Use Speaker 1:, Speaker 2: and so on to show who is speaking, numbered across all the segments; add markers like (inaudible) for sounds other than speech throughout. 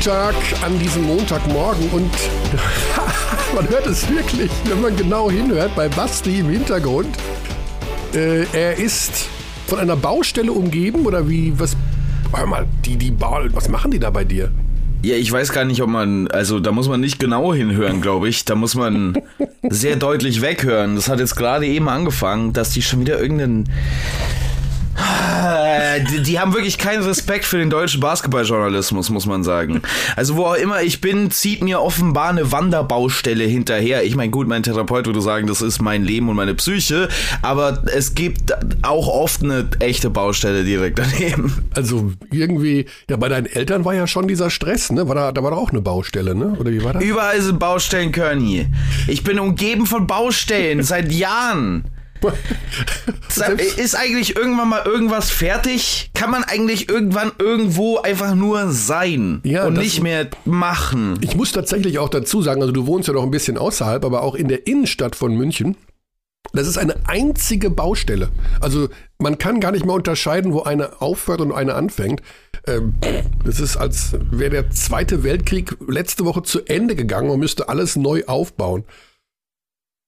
Speaker 1: guten Tag an diesem Montagmorgen und (laughs) man hört es wirklich, wenn man genau hinhört, bei Basti im Hintergrund. Äh, er ist von einer Baustelle umgeben oder wie, was, hör mal, die, die Bau, was machen die da bei dir?
Speaker 2: Ja, ich weiß gar nicht, ob man, also da muss man nicht genau hinhören, glaube ich. Da muss man sehr deutlich weghören. Das hat jetzt gerade eben angefangen, dass die schon wieder irgendeinen die, die, haben wirklich keinen Respekt für den deutschen Basketballjournalismus, muss man sagen. Also wo auch immer ich bin, zieht mir offenbar eine Wanderbaustelle hinterher. Ich meine, gut, mein Therapeut würde sagen, das ist mein Leben und meine Psyche, aber es gibt auch oft eine echte Baustelle direkt daneben.
Speaker 1: Also irgendwie, ja, bei deinen Eltern war ja schon dieser Stress, ne? War da, da war doch auch eine Baustelle, ne? Oder wie war das?
Speaker 2: Überall sind Baustellen, Körny. Ich bin umgeben von Baustellen seit Jahren. (laughs) Ist eigentlich irgendwann mal irgendwas fertig? Kann man eigentlich irgendwann irgendwo einfach nur sein ja, und nicht mehr machen?
Speaker 1: Ich muss tatsächlich auch dazu sagen, also du wohnst ja noch ein bisschen außerhalb, aber auch in der Innenstadt von München. Das ist eine einzige Baustelle. Also man kann gar nicht mehr unterscheiden, wo eine aufhört und eine anfängt. Ähm, das ist, als wäre der Zweite Weltkrieg letzte Woche zu Ende gegangen. Man müsste alles neu aufbauen.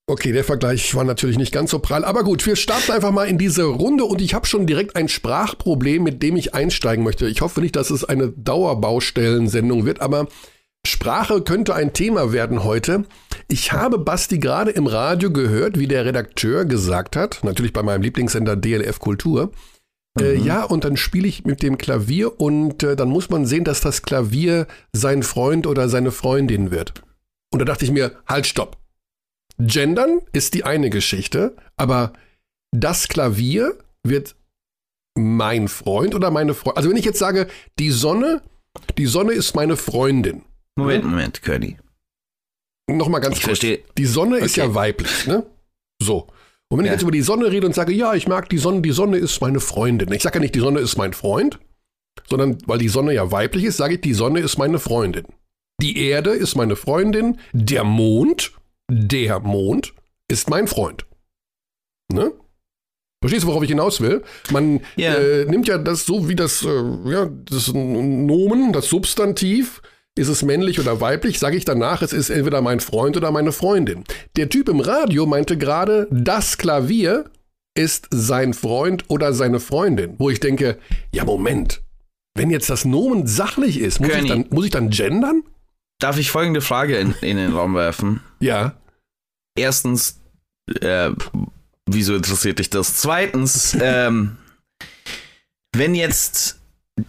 Speaker 1: Okay, der Vergleich war natürlich nicht ganz so prall, aber gut, wir starten einfach mal in diese Runde und ich habe schon direkt ein Sprachproblem, mit dem ich einsteigen möchte. Ich hoffe nicht, dass es eine Dauerbaustellensendung wird, aber Sprache könnte ein Thema werden heute. Ich habe Basti gerade im Radio gehört, wie der Redakteur gesagt hat, natürlich bei meinem Lieblingssender DLF Kultur. Äh, mhm. Äh, ja, und dann spiele ich mit dem Klavier und äh, dann muss man sehen, dass das Klavier sein Freund oder seine Freundin wird. Und da dachte ich mir, halt, stopp. Gendern ist die eine Geschichte, aber das Klavier wird mein Freund oder meine Freundin. Also wenn ich jetzt sage, die Sonne, die Sonne ist meine Freundin.
Speaker 2: Moment, Moment, Curly.
Speaker 1: Nochmal ganz
Speaker 2: ich kurz. Verstehe.
Speaker 1: Die Sonne okay. ist ja weiblich, ne? So. Und wenn ja. ich jetzt über die Sonne rede und sage, ja, ich mag die Sonne, die Sonne ist meine Freundin. Ich sage ja nicht, die Sonne ist mein Freund, sondern weil die Sonne ja weiblich ist, sage ich, die Sonne ist meine Freundin. Die Erde ist meine Freundin, der Mond der Mond ist mein Freund. Ne? Verstehst du, worauf ich hinaus will? Man yeah. äh, nimmt ja das so wie das, äh, ja, das Nomen, das Substantiv, ist es männlich oder weiblich, sage ich danach, es ist entweder mein Freund oder meine Freundin. Der Typ im Radio meinte gerade, das Klavier ist sein Freund oder seine Freundin. Wo ich denke, ja Moment, wenn jetzt das Nomen sachlich ist, muss, ich dann, muss ich dann gendern?
Speaker 2: Darf ich folgende Frage in, in den Raum werfen?
Speaker 1: Ja.
Speaker 2: Erstens, äh, wieso interessiert dich das? Zweitens, (laughs) ähm, wenn jetzt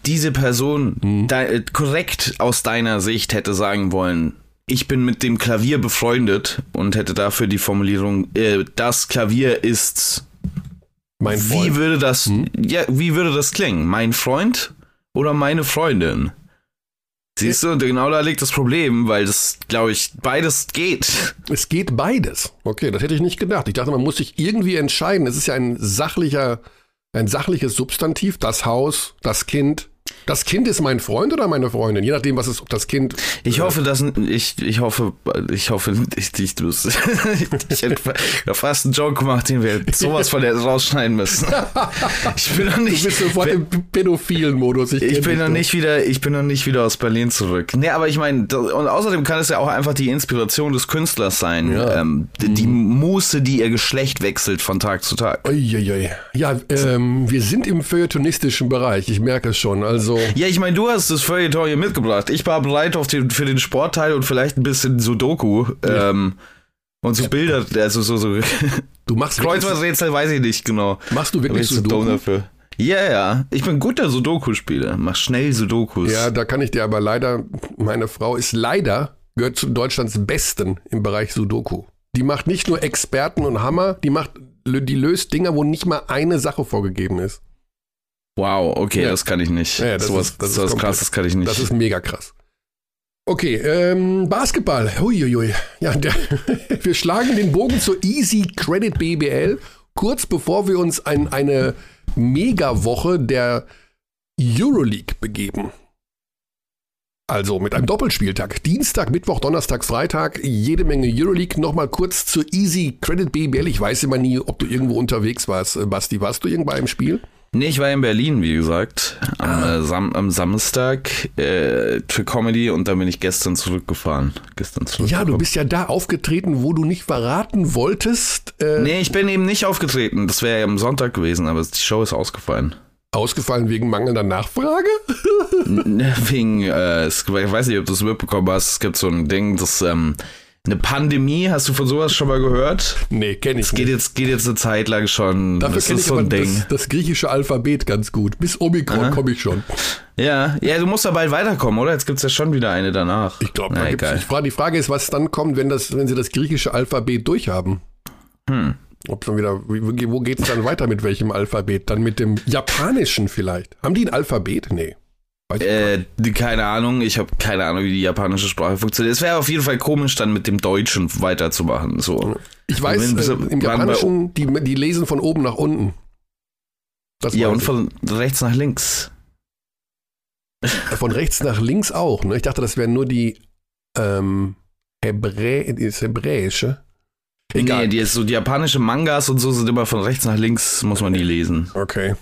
Speaker 2: diese Person hm. de korrekt aus deiner Sicht hätte sagen wollen, ich bin mit dem Klavier befreundet und hätte dafür die Formulierung, äh, das Klavier ist mein Freund. Wie würde das, hm? ja, wie würde das klingen? Mein Freund oder meine Freundin? Siehst du, genau da liegt das Problem, weil das, glaube ich, beides geht.
Speaker 1: Es geht beides. Okay, das hätte ich nicht gedacht. Ich dachte, man muss sich irgendwie entscheiden. Es ist ja ein sachlicher, ein sachliches Substantiv, das Haus, das Kind, das Kind ist mein Freund oder meine Freundin, je nachdem, was ist, ob das Kind.
Speaker 2: Ich hoffe, dass ich, ich hoffe, ich hoffe, ich, ich, du, (laughs) ich hätte fast einen Joke gemacht, den wir sowas von der rausschneiden müssen. (laughs)
Speaker 1: Ich bin noch nicht. Du bist sofort im pädophilen Modus.
Speaker 2: Ich, ich bin noch nicht wieder, ich bin noch nicht wieder aus Berlin zurück. Nee, aber ich meine, und außerdem kann es ja auch einfach die Inspiration des Künstlers sein. Ja, ähm, die, die mhm. Muße, die ihr Geschlecht wechselt von Tag zu Tag.
Speaker 1: Uiuiui. Ja, ähm, wir sind im feuilletonistischen Bereich. Ich merke es schon. Also
Speaker 2: ja, ich meine, du hast das Feuilleton hier mitgebracht. Ich war bereit auf den, für den Sportteil und vielleicht ein bisschen Sudoku. Ja. Ähm, und so Bilder, also so, so. (laughs)
Speaker 1: Du machst
Speaker 2: Kreuzworträtsel, weiß ich nicht genau.
Speaker 1: Machst du wirklich Sudoku?
Speaker 2: Dafür. Ja, ja. Ich bin guter Sudoku-Spieler. Mach schnell Sudokus.
Speaker 1: Ja, da kann ich dir aber leider, meine Frau ist leider, gehört zu Deutschlands Besten im Bereich Sudoku. Die macht nicht nur Experten und Hammer, die macht, die löst Dinger, wo nicht mal eine Sache vorgegeben ist.
Speaker 2: Wow, okay, ja. das kann ich nicht.
Speaker 1: Ja, das sowas, ist, das sowas ist krass, das kann ich nicht. Das ist mega krass. Okay, ähm, Basketball. Huiuiui. Ja, der, (laughs) wir schlagen den Bogen zur Easy Credit BBL, kurz bevor wir uns in eine Mega-Woche der Euroleague begeben. Also mit einem Doppelspieltag. Dienstag, Mittwoch, Donnerstag, Freitag, jede Menge Euroleague. Nochmal kurz zur Easy Credit BBL. Ich weiß immer nie, ob du irgendwo unterwegs warst, Basti. Warst du irgendwo im Spiel?
Speaker 2: Nee, ich war in Berlin, wie gesagt, am, äh, Sam am Samstag äh, für Comedy und dann bin ich gestern zurückgefahren. Gestern
Speaker 1: Ja, du bist ja da aufgetreten, wo du nicht verraten wolltest. Äh,
Speaker 2: Nee, ich bin eben nicht aufgetreten. Das wäre ja am Sonntag gewesen, aber die Show ist ausgefallen.
Speaker 1: Ausgefallen wegen mangelnder Nachfrage?
Speaker 2: Wegen, äh, ich weiß nicht, ob du es mitbekommen hast, es gibt so ein Ding, das, ähm, eine Pandemie, hast du von sowas schon mal gehört?
Speaker 1: Nee, kenne ich
Speaker 2: Es geht
Speaker 1: nicht.
Speaker 2: jetzt, geht jetzt eine Zeit lang schon.
Speaker 1: Dafür
Speaker 2: das ist
Speaker 1: ich
Speaker 2: so ein Ding.
Speaker 1: das, das griechische Alphabet ganz gut. Bis Omikron komme ich schon.
Speaker 2: Ja, ja, du musst da bald weiterkommen, oder? Jetzt gibt's ja schon wieder eine danach.
Speaker 1: Ich glaube, da. Frage- Die Frage ist, was dann kommt, wenn, das, wenn sie das griechische Alphabet durchhaben.
Speaker 2: Hm.
Speaker 1: Ob dann wieder, wie- wo geht es dann weiter mit welchem Alphabet? Dann mit dem japanischen vielleicht. Haben die ein Alphabet? Nee.
Speaker 2: Äh, keine Ahnung, ich habe keine Ahnung, wie die japanische Sprache funktioniert. Es wäre auf jeden Fall komisch, dann mit dem Deutschen weiterzumachen. So.
Speaker 1: Ich weiß,
Speaker 2: Wenn-
Speaker 1: äh, im Japanischen, die, die lesen von oben nach unten. Das
Speaker 2: Ja, und
Speaker 1: ich.
Speaker 2: von rechts nach links.
Speaker 1: von rechts nach links auch. Ne? Ich dachte, das wären nur die ähm, Hebrä das Hebräische. Egal.
Speaker 2: Nee, die, so die japanische Mangas und so sind immer von rechts nach links, muss man die lesen.
Speaker 1: Okay.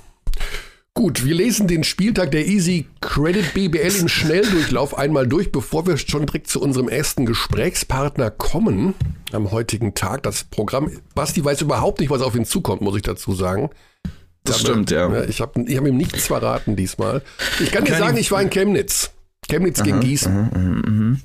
Speaker 1: Gut, wir lesen den Spieltag der Easy Credit BBL im Schnelldurchlauf einmal durch, bevor wir schon direkt zu unserem ersten Gesprächspartner kommen am heutigen Tag. Das Programm, Basti weiß überhaupt nicht, was auf ihn zukommt, muss ich dazu sagen.
Speaker 2: Das
Speaker 1: Aber,
Speaker 2: stimmt, ja.
Speaker 1: Ich habe ich hab ihm nichts verraten diesmal. Ich kann dir sagen,
Speaker 2: ich-
Speaker 1: war in Chemnitz. Chemnitz gegen Gießen.
Speaker 2: Mhm, mhm.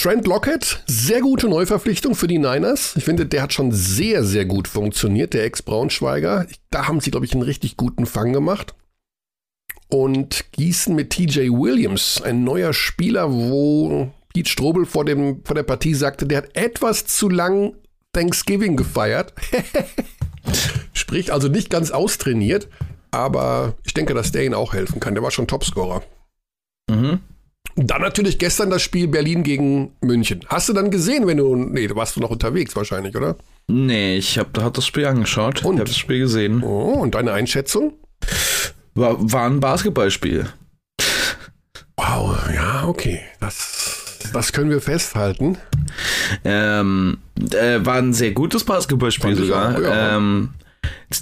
Speaker 1: Trent Lockett, sehr gute Neuverpflichtung für die Niners. Ich finde, der hat schon sehr, sehr gut funktioniert, der Ex-Braunschweiger. Da haben sie, glaube ich, einen richtig guten Fang gemacht. Und Gießen mit TJ Williams, ein neuer Spieler, wo Pete Strobel vor, dem, vor der Partie sagte, der hat etwas zu lang Thanksgiving gefeiert. (laughs) Sprich, also nicht ganz austrainiert, aber ich denke, dass der ihnen auch helfen kann. Der war schon Topscorer.
Speaker 2: Mhm.
Speaker 1: Dann natürlich gestern das Spiel Berlin gegen München. Hast du dann gesehen, wenn du. Nee, du warst noch unterwegs wahrscheinlich, oder?
Speaker 2: Nee, ich habe hab das Spiel angeschaut.
Speaker 1: Und?
Speaker 2: Ich habe das Spiel gesehen.
Speaker 1: Oh, und deine Einschätzung?
Speaker 2: War, war ein Basketballspiel.
Speaker 1: Wow, ja, okay. Das, das können wir festhalten.
Speaker 2: Ähm, äh, war ein sehr gutes Basketballspiel sogar.
Speaker 1: auch, ja.
Speaker 2: ähm,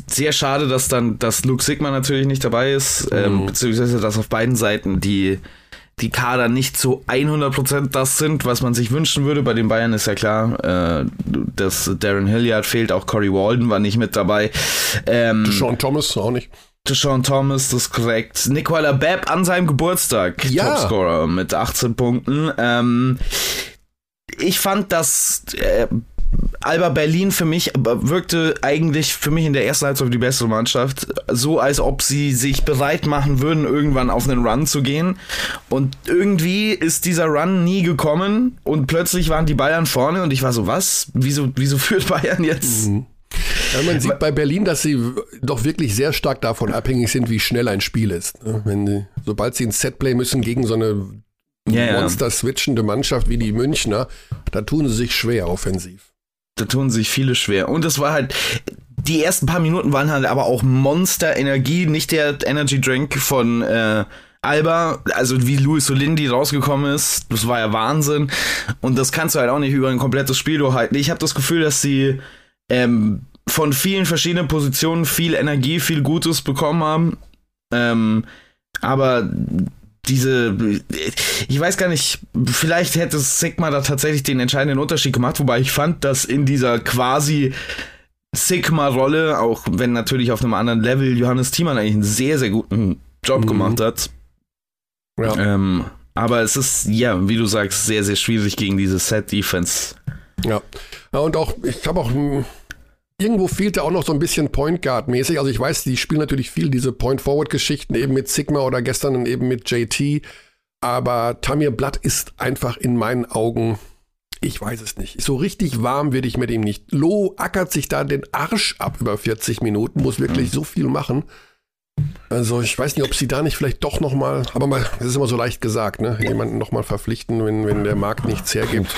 Speaker 2: sehr schade, dass dann, dass Luke Sigma natürlich nicht dabei ist, ähm,
Speaker 1: Mhm.
Speaker 2: beziehungsweise dass auf beiden Seiten die, die Kader nicht zu 100% das sind, was man sich wünschen würde. Bei den Bayern ist ja klar, äh, dass Darren Hilliard fehlt, auch Corey Walden war nicht mit dabei. Ähm,
Speaker 1: Sean Thomas auch nicht.
Speaker 2: Deshaun Thomas, das ist korrekt. Nicola Babb an seinem Geburtstag,
Speaker 1: Ja.
Speaker 2: Topscorer mit 18 Punkten. Ähm, ich fand, dass äh, Alba Berlin für mich wirkte eigentlich für mich in der ersten Halbzeit die bessere Mannschaft. So, als ob sie sich bereit machen würden, irgendwann auf einen Run zu gehen. Und irgendwie ist dieser Run nie gekommen und plötzlich waren die Bayern vorne und ich war so, was? Wieso, wieso führt Bayern jetzt?
Speaker 1: Ja, man sieht bei Berlin, dass sie doch wirklich sehr stark davon abhängig sind, wie schnell ein Spiel ist. ne? Wenn die, sobald sie ins Setplay müssen gegen so eine
Speaker 2: ja.
Speaker 1: monster-switchende Mannschaft wie die Münchner, da tun sie sich schwer offensiv.
Speaker 2: Da tun sich viele schwer. Und es war halt, die ersten paar Minuten waren halt aber auch Monster-Energie, nicht der Energy Drink von äh, Alba, also wie Luis Solindi rausgekommen ist, das war ja Wahnsinn. Und das kannst du halt auch nicht über ein komplettes Spiel durchhalten. Ich habe das Gefühl, dass sie ähm, von vielen verschiedenen Positionen viel Energie, viel Gutes bekommen haben. Ähm, aber diese, ich weiß gar nicht, vielleicht hätte Sigma da tatsächlich den entscheidenden Unterschied gemacht, wobei ich fand, dass in dieser quasi Sigma-Rolle, auch wenn natürlich auf einem anderen Level Johannes Thiemann eigentlich einen sehr, sehr guten Job
Speaker 1: Mhm.
Speaker 2: gemacht hat.
Speaker 1: Ja.
Speaker 2: Ähm, aber es ist, ja, wie du sagst, sehr, sehr schwierig gegen diese Set-Defense.
Speaker 1: Ja. ja und auch, ich habe auch, irgendwo fehlte auch noch so ein bisschen Point Guard mäßig. Also ich weiß, die spielen natürlich viel diese Point Forward Geschichten eben mit Sigma oder gestern eben mit JT. Aber Tamir Blatt ist einfach in meinen Augen, ich weiß es nicht. So richtig warm werde ich mit ihm nicht. Lo ackert sich da den Arsch ab über 40 Minuten, muss wirklich so viel machen. Also ich weiß nicht, ob sie da nicht vielleicht doch noch mal, aber mal, das ist immer so leicht gesagt, ne? Jemanden noch mal verpflichten, wenn, wenn der Markt nichts hergibt.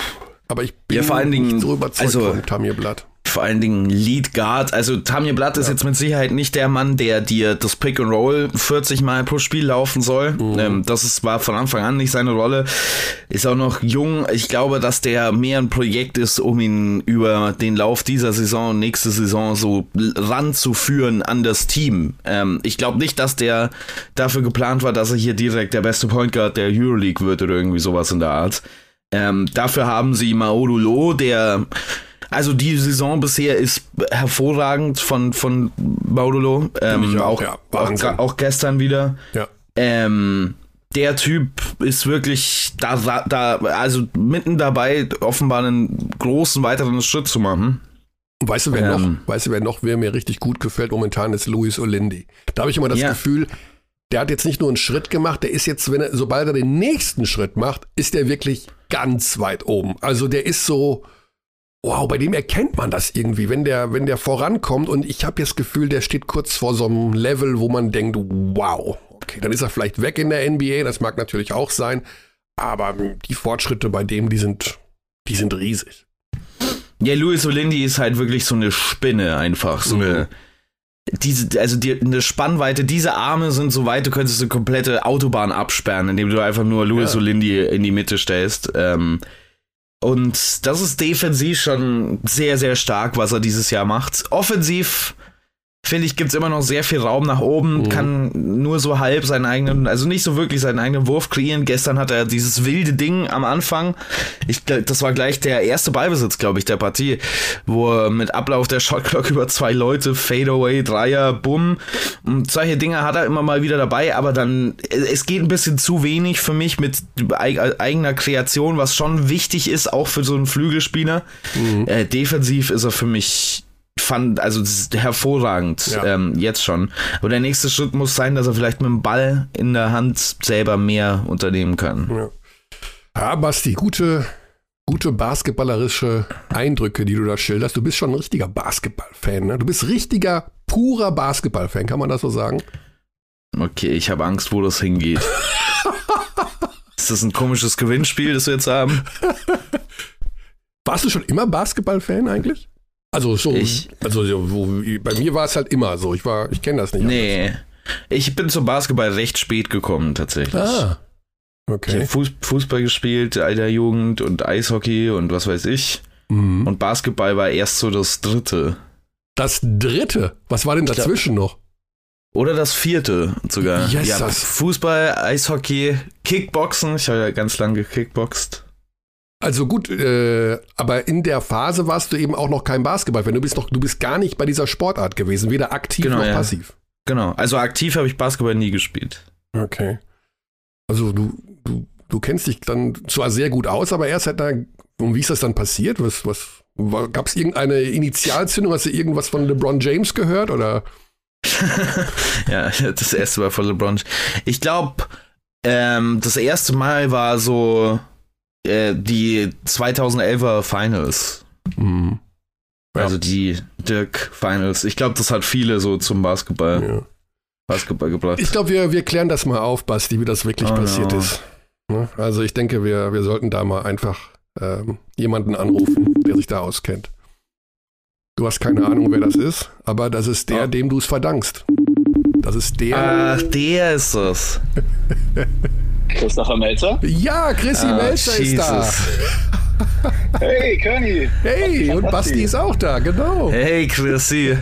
Speaker 1: Aber ich bin
Speaker 2: Ja, vor allen Dingen,
Speaker 1: nicht so überzeugt
Speaker 2: also-
Speaker 1: von Tamir Blatt.
Speaker 2: Vor allen Dingen Lead Guard. Also Tamir Blatt ist jetzt mit Sicherheit nicht der Mann, der dir das Pick and Roll 40 Mal pro Spiel laufen soll. Mhm. Ähm, das ist, war von Anfang an nicht seine Rolle. Ist auch noch jung. Ich glaube, dass der mehr ein Projekt ist, um ihn über den Lauf dieser Saison und nächste Saison so ranzuführen an das Team. Ähm, ich glaube nicht, dass der dafür geplant war, dass er hier direkt der beste Point Guard der Euroleague wird oder irgendwie sowas in der Art. Ähm, dafür haben sie Maolulo, der also die Saison bisher ist hervorragend von, von Maudolo. Ähm, auch, ja, auch, auch, gestern wieder.
Speaker 1: Ja.
Speaker 2: Ähm, der Typ ist wirklich da, da, also mitten dabei, offenbar einen großen weiteren Schritt zu machen.
Speaker 1: Weißt du, wer ähm, noch, weißt du, wer noch, wer mir richtig gut gefällt momentan, ist Luis Olindi. Da habe ich immer das ja. Gefühl, der hat jetzt nicht nur einen Schritt gemacht, der ist jetzt, wenn er, sobald er den nächsten Schritt macht, ist er wirklich ganz weit oben. Also der ist so, wow, bei dem erkennt man das irgendwie, wenn der, wenn der vorankommt und ich habe jetzt das Gefühl, der steht kurz vor so einem Level, wo man denkt, wow, okay, dann ist er vielleicht weg in der NBA, das mag natürlich auch sein, aber die Fortschritte bei dem, die sind, die sind riesig.
Speaker 2: Ja, Louis Olindi ist halt wirklich so eine Spinne einfach, so mhm. eine diese, also die, eine Spannweite, diese Arme sind so weit, du könntest eine komplette Autobahn absperren, indem du einfach nur Louis ja. Olindi in die Mitte stellst. Ähm, und das ist defensiv schon sehr, sehr stark, was er dieses Jahr macht. Offensiv finde ich, gibt es immer noch sehr viel Raum nach oben, mhm. kann nur so halb seinen eigenen, also nicht so wirklich seinen eigenen Wurf kreieren. Gestern hat er dieses wilde Ding am Anfang. Ich, das war gleich der erste Ballbesitz, glaube ich, der Partie, wo er mit Ablauf der Shotclock (laughs) über zwei Leute, Fadeaway, Dreier, Bumm. Und solche Dinge hat er immer mal wieder dabei, aber dann, es geht ein bisschen zu wenig für mich mit eigener Kreation, was schon wichtig ist, auch für so einen Flügelspieler. Mhm. Äh, defensiv ist er für mich fand, also hervorragend ja. ähm, jetzt schon. Aber der nächste Schritt muss sein, dass er vielleicht mit dem Ball in der Hand selber mehr unternehmen kann.
Speaker 1: Ja, ja Basti, gute, gute basketballerische Eindrücke, die du da schilderst. Du bist schon ein richtiger Basketballfan, ne? Du bist richtiger, purer Basketballfan, kann man das so sagen?
Speaker 2: Okay, ich habe Angst, wo das hingeht. (laughs) ist das ein komisches Gewinnspiel, das wir jetzt haben?
Speaker 1: Warst du schon immer Basketballfan eigentlich? Also so, ich, also wo, bei mir war es halt immer so. Ich war, ich kenne das nicht.
Speaker 2: Nee. Anders. Ich bin zum Basketball recht spät gekommen, tatsächlich.
Speaker 1: Ah. Okay.
Speaker 2: Ich habe Fußball gespielt, alter Jugend und Eishockey und was weiß ich. Mhm. Und Basketball war erst so das dritte.
Speaker 1: Das dritte? Was war denn dazwischen glaub, noch?
Speaker 2: Oder das vierte sogar.
Speaker 1: Yes,
Speaker 2: ja, Fußball, Eishockey, Kickboxen. Ich habe ja ganz lange gekickboxt.
Speaker 1: Also gut, äh, aber in der Phase warst du eben auch noch kein Basketball-Fan. Du bist noch, du bist gar nicht bei dieser Sportart gewesen, weder aktiv genau, noch ja. passiv.
Speaker 2: Genau, also aktiv habe ich Basketball nie gespielt.
Speaker 1: Okay. Also du, du, du kennst dich dann zwar sehr gut aus, aber erst hat da, und wie ist das dann passiert? Was, was, gab es irgendeine Initialzündung? Hast du irgendwas von LeBron James gehört oder? (laughs)
Speaker 2: ja, das erste Mal von LeBron. Ich glaube, ähm, das erste Mal war so äh, die 2011er Finals. Mhm. Ja. Also die Dirk Finals. Ich glaube, das hat viele so zum Basketball, ja. Basketball gebracht.
Speaker 1: Ich glaube, wir, wir klären das mal auf, Basti, wie das wirklich oh, passiert no. ist. Ne? Also ich denke, wir, wir sollten da mal einfach ähm, jemanden anrufen, der sich da auskennt. Du hast keine Ahnung, wer das ist, aber das ist der, oh. dem du es verdankst. Das ist der.
Speaker 2: Ach, der ist es. (laughs)
Speaker 3: Christopher Melzer?
Speaker 1: Ja, Chrissy ah, Melzer Jesus. ist da. (laughs)
Speaker 3: Hey, Körny.
Speaker 1: Hey, und Basti ist auch da, genau.
Speaker 2: Hey, Chrissy.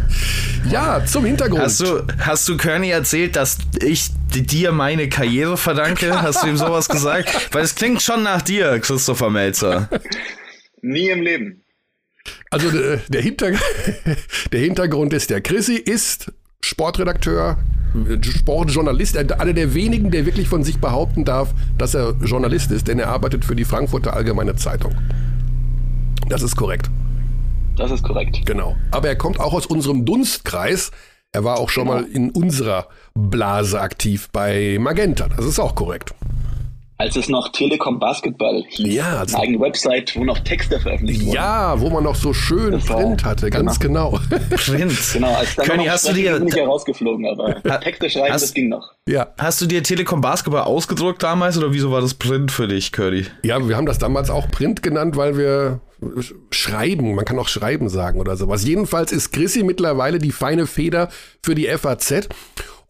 Speaker 2: (laughs)
Speaker 1: ja, zum Hintergrund.
Speaker 2: Hast du, hast du Körny erzählt, dass ich dir meine Karriere verdanke? Hast du ihm sowas gesagt? (laughs) Weil es klingt schon nach dir, Christopher Melzer.
Speaker 3: Nie im Leben.
Speaker 1: Also äh, der, Hinter der Hintergrund ist, der Chrissy ist Sportredakteur, Sportjournalist, einer der wenigen, der wirklich von sich behaupten darf, dass er Journalist ist, denn er arbeitet für die Frankfurter Allgemeine Zeitung. Das ist korrekt.
Speaker 3: Das ist korrekt.
Speaker 1: Genau. Aber er kommt auch aus unserem Dunstkreis. Er war auch schon genau. mal in unserer Blase aktiv bei Magenta. Das ist auch korrekt
Speaker 3: als es noch Telekom Basketball hieß. Ja, also eine eigene Website, wo noch Texte veröffentlicht wurden.
Speaker 1: Ja, wo man noch so schön das Print hatte, ganz genau. genau.
Speaker 2: Print. (laughs) Genau, als dann König, hast du dir
Speaker 3: bin ich herausgeflogen, aber Texte schreiben, hast, das ging noch.
Speaker 2: Ja. Hast du dir Telekom Basketball ausgedruckt damals oder wieso war das Print für dich, Curry?
Speaker 1: Ja, wir haben das damals auch Print genannt, weil wir Schreiben, man kann auch Schreiben sagen oder sowas. Jedenfalls ist Chrissy mittlerweile die feine Feder für die FAZ.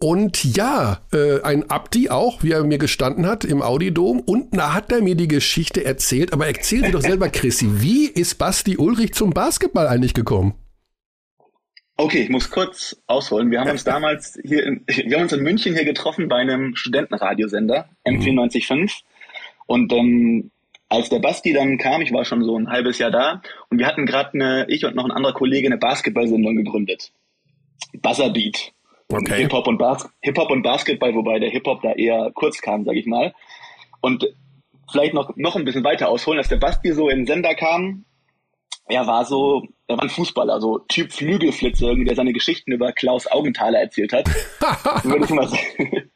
Speaker 1: Und ja, äh, ein Abdi auch, wie er mir gestanden hat im Audidom. Und da hat er mir die Geschichte erzählt. Aber erzähl dir doch selber, Chrissy, wie ist Basti Ulrich zum Basketball eigentlich gekommen?
Speaker 3: Okay, ich muss kurz ausholen. Wir haben uns (laughs) damals hier in, wir haben uns in München hier getroffen bei einem Studentenradiosender, M945. Und ähm, als der Basti dann kam, ich war schon so ein halbes Jahr da, und wir hatten gerade eine, ich und noch ein anderer Kollege eine Basketball-Sendung gegründet. Buzzerbeat. Okay. Hip-Hop und, Bas Hip und Basketball, wobei der Hip-Hop da eher kurz kam, sag ich mal. Und vielleicht noch, noch ein bisschen weiter ausholen, als der Basti so in den Sender kam, er war so, er war ein Fußballer, so Typ Flügelflitzer, irgendwie, der seine Geschichten über Klaus Augenthaler erzählt hat. (laughs) würde ich mal sagen.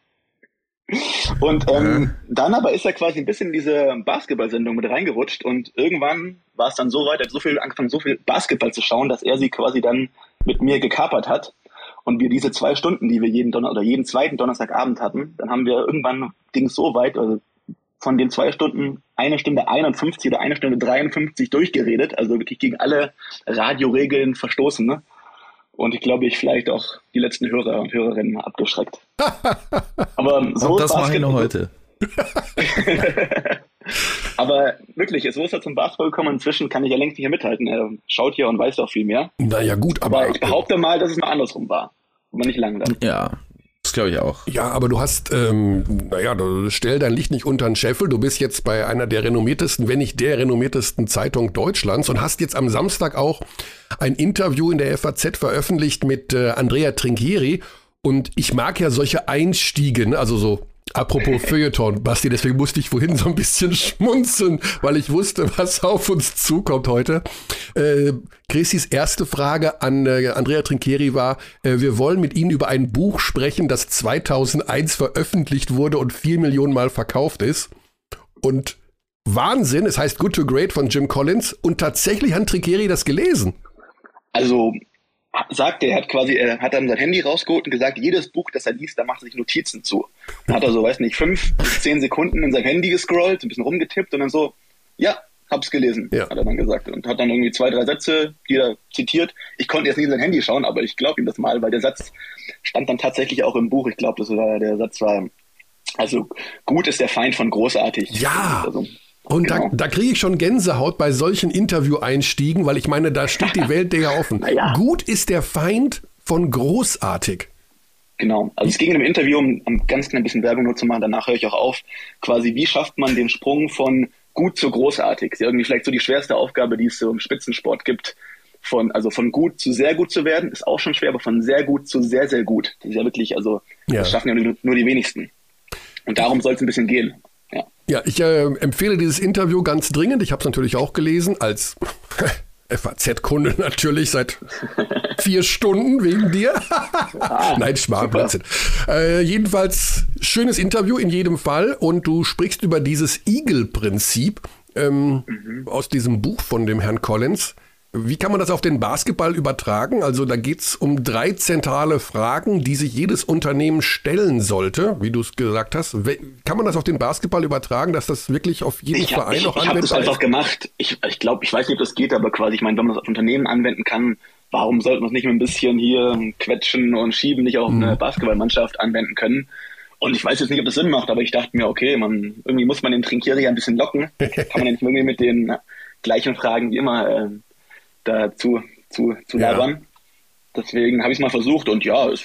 Speaker 3: Und ähm, dann aber ist er quasi ein bisschen in diese Basketball-Sendung mit reingerutscht und irgendwann war es dann so weit, er hat so viel angefangen, so viel Basketball zu schauen, dass er sie quasi dann mit mir gekapert hat. Und wir diese zwei Stunden, die wir jeden Donner oder jeden zweiten Donnerstagabend hatten, dann haben wir irgendwann ging es so weit, also von den zwei Stunden eine Stunde 51 oder eine Stunde 53 durchgeredet, also wirklich gegen alle Radioregeln verstoßen. Ne? Und ich glaube, ich vielleicht auch die letzten Hörer und Hörerinnen abgeschreckt. (laughs)
Speaker 2: Aber so und das mache ich noch heute. (laughs)
Speaker 3: Aber wirklich, so ist er zum Basketball gekommen. Inzwischen kann ich ja längst nicht mehr mithalten. Er schaut hier und weiß auch viel mehr.
Speaker 1: Naja, gut, aber.
Speaker 3: aber ich behaupte mal, dass es mal andersrum war. Aber nicht lange dann.
Speaker 2: Ja, das glaube ich auch.
Speaker 1: Ja, aber du hast, ähm, naja, du stell dein Licht nicht unter den Scheffel. Du bist jetzt bei einer der renommiertesten, wenn nicht der renommiertesten Zeitung Deutschlands und hast jetzt am Samstag auch ein Interview in der FAZ veröffentlicht mit äh, Andrea Trinchieri. Und ich mag ja solche Einstiege, ne? also so Apropos (laughs) Feuilleton, Basti, deswegen musste ich vorhin so ein bisschen (laughs) schmunzeln, weil ich wusste, was auf uns zukommt heute. Äh, Chrissys erste Frage an äh, Andrea Trincheri war, äh, wir wollen mit Ihnen über ein Buch sprechen, das 2001 veröffentlicht wurde und vier Millionen Mal verkauft ist. Und Wahnsinn, es heißt Good to Great von Jim Collins und tatsächlich hat Trincheri das gelesen.
Speaker 3: Also sagte, er hat quasi, er hat dann sein Handy rausgeholt und gesagt, jedes Buch, das er liest, da macht er sich Notizen zu. Dann hat er so, weiß nicht, fünf bis zehn Sekunden in sein Handy gescrollt, ein bisschen rumgetippt und dann so, ja, hab's gelesen, ja. hat er dann gesagt. Und hat dann irgendwie zwei, drei Sätze, die er zitiert. Ich konnte jetzt nicht in sein Handy schauen, aber ich glaube ihm das mal, weil der Satz stand dann tatsächlich auch im Buch. Ich glaube, das war, der Satz war, also gut ist der Feind von großartig.
Speaker 1: Ja. Also, und genau. da, da kriege ich schon Gänsehaut bei solchen Interview-Einstiegen, weil ich meine, da steht die (laughs) Welt ja offen. ja. Gut ist der Feind von großartig.
Speaker 3: Genau. Also es ging in dem Interview, um, um ganz klein bisschen Werbung nur zu machen, danach höre ich auch auf, quasi wie schafft man den Sprung von gut zu großartig? Ist ja irgendwie vielleicht so die schwerste Aufgabe, die es so im Spitzensport gibt. Von, also von gut zu sehr gut zu werden, ist auch schon schwer, aber von sehr gut zu sehr, sehr gut. Das ist ja wirklich, also ja. das schaffen ja nur, nur die wenigsten. Und darum soll es ein bisschen gehen.
Speaker 1: Ja, ich äh, empfehle dieses Interview ganz dringend. Ich habe es natürlich auch gelesen als (laughs) FAZ-Kunde natürlich seit (laughs) vier Stunden wegen dir. Nein, Schmarrn, äh, jedenfalls schönes Interview in jedem Fall und du sprichst über dieses Eagle-Prinzip ähm, mhm. aus diesem Buch von dem Herrn Collins. Wie kann man das auf den Basketball übertragen? Also da geht es um drei zentrale Fragen, die sich jedes Unternehmen stellen sollte, wie du es gesagt hast. Kann man das auf den Basketball übertragen, dass das wirklich auf jeden
Speaker 3: ich,
Speaker 1: Verein
Speaker 3: ich,
Speaker 1: noch
Speaker 3: anwendbar ist? Ich habe das einfach gemacht. Ich, ich glaube, ich weiß nicht, ob das geht, aber quasi, ich meine, wenn man das auf Unternehmen anwenden kann, warum sollte man es nicht mit ein bisschen hier quetschen und schieben, nicht auch auf mhm. eine Basketballmannschaft anwenden können? Und ich weiß jetzt nicht, ob das Sinn macht, aber ich dachte mir, okay, man, irgendwie muss man den Trinkieri ein bisschen locken. (laughs) Kann man ja nicht irgendwie mit den gleichen Fragen wie immer äh, dazu zu, zu labern. Ja. Deswegen habe ich es mal versucht und ja, es,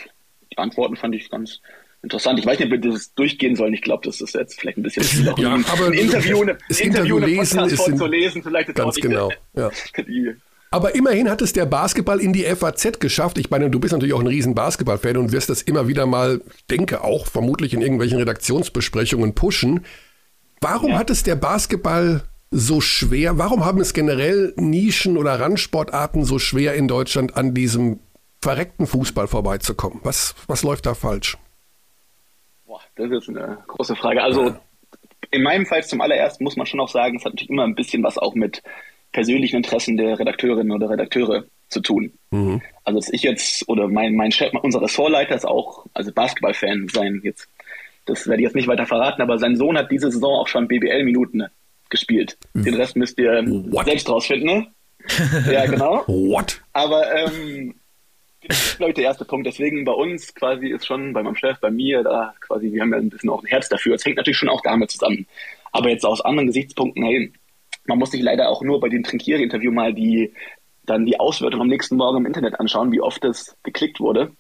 Speaker 3: die Antworten fand ich ganz interessant. Ich weiß nicht, ob wir das durchgehen sollen. Ich glaube, das ist jetzt vielleicht ein bisschen viel. (laughs)
Speaker 1: ja, aber ein Interview,
Speaker 3: ein Interview, lesen ist
Speaker 1: in,
Speaker 3: zu lesen, vielleicht
Speaker 1: ganz genau. Ja. (laughs) Aber immerhin hat es der Basketball in die FAZ geschafft. Ich meine, du bist natürlich auch ein riesen Basketball-Fan und wirst das immer wieder mal, denke auch, vermutlich in irgendwelchen Redaktionsbesprechungen pushen. Warum ja. hat es der Basketball so schwer? Warum haben es generell Nischen oder Randsportarten so schwer in Deutschland an diesem verreckten Fußball vorbeizukommen? Was, was läuft da falsch?
Speaker 3: Boah, das ist eine große Frage. Also ja. in meinem Fall zum allerersten muss man schon auch sagen, es hat natürlich immer ein bisschen was auch mit persönlichen Interessen der Redakteurinnen oder Redakteure zu tun. Mhm. Also dass ich jetzt oder mein, mein Chef, unser Ressortleiter ist auch, also Basketballfan sein jetzt. Das werde ich jetzt nicht weiter verraten, aber sein Sohn hat diese Saison auch schon BBL-Minuten gespielt. Den Rest müsst ihr
Speaker 1: What?
Speaker 3: selbst rausfinden. Ne? (laughs) ja, genau.
Speaker 1: What?
Speaker 3: Aber ähm, das ist, glaube ich, der erste Punkt. Deswegen bei uns quasi ist schon, bei meinem Chef, bei mir, da quasi, wir haben ja ein bisschen auch ein Herz dafür. Es hängt natürlich schon auch damit zusammen. Aber jetzt aus anderen Gesichtspunkten, hey, man muss sich leider auch nur bei dem Trinkieri-Interview mal die, dann die Auswertung am nächsten Morgen im Internet anschauen, wie oft das geklickt wurde.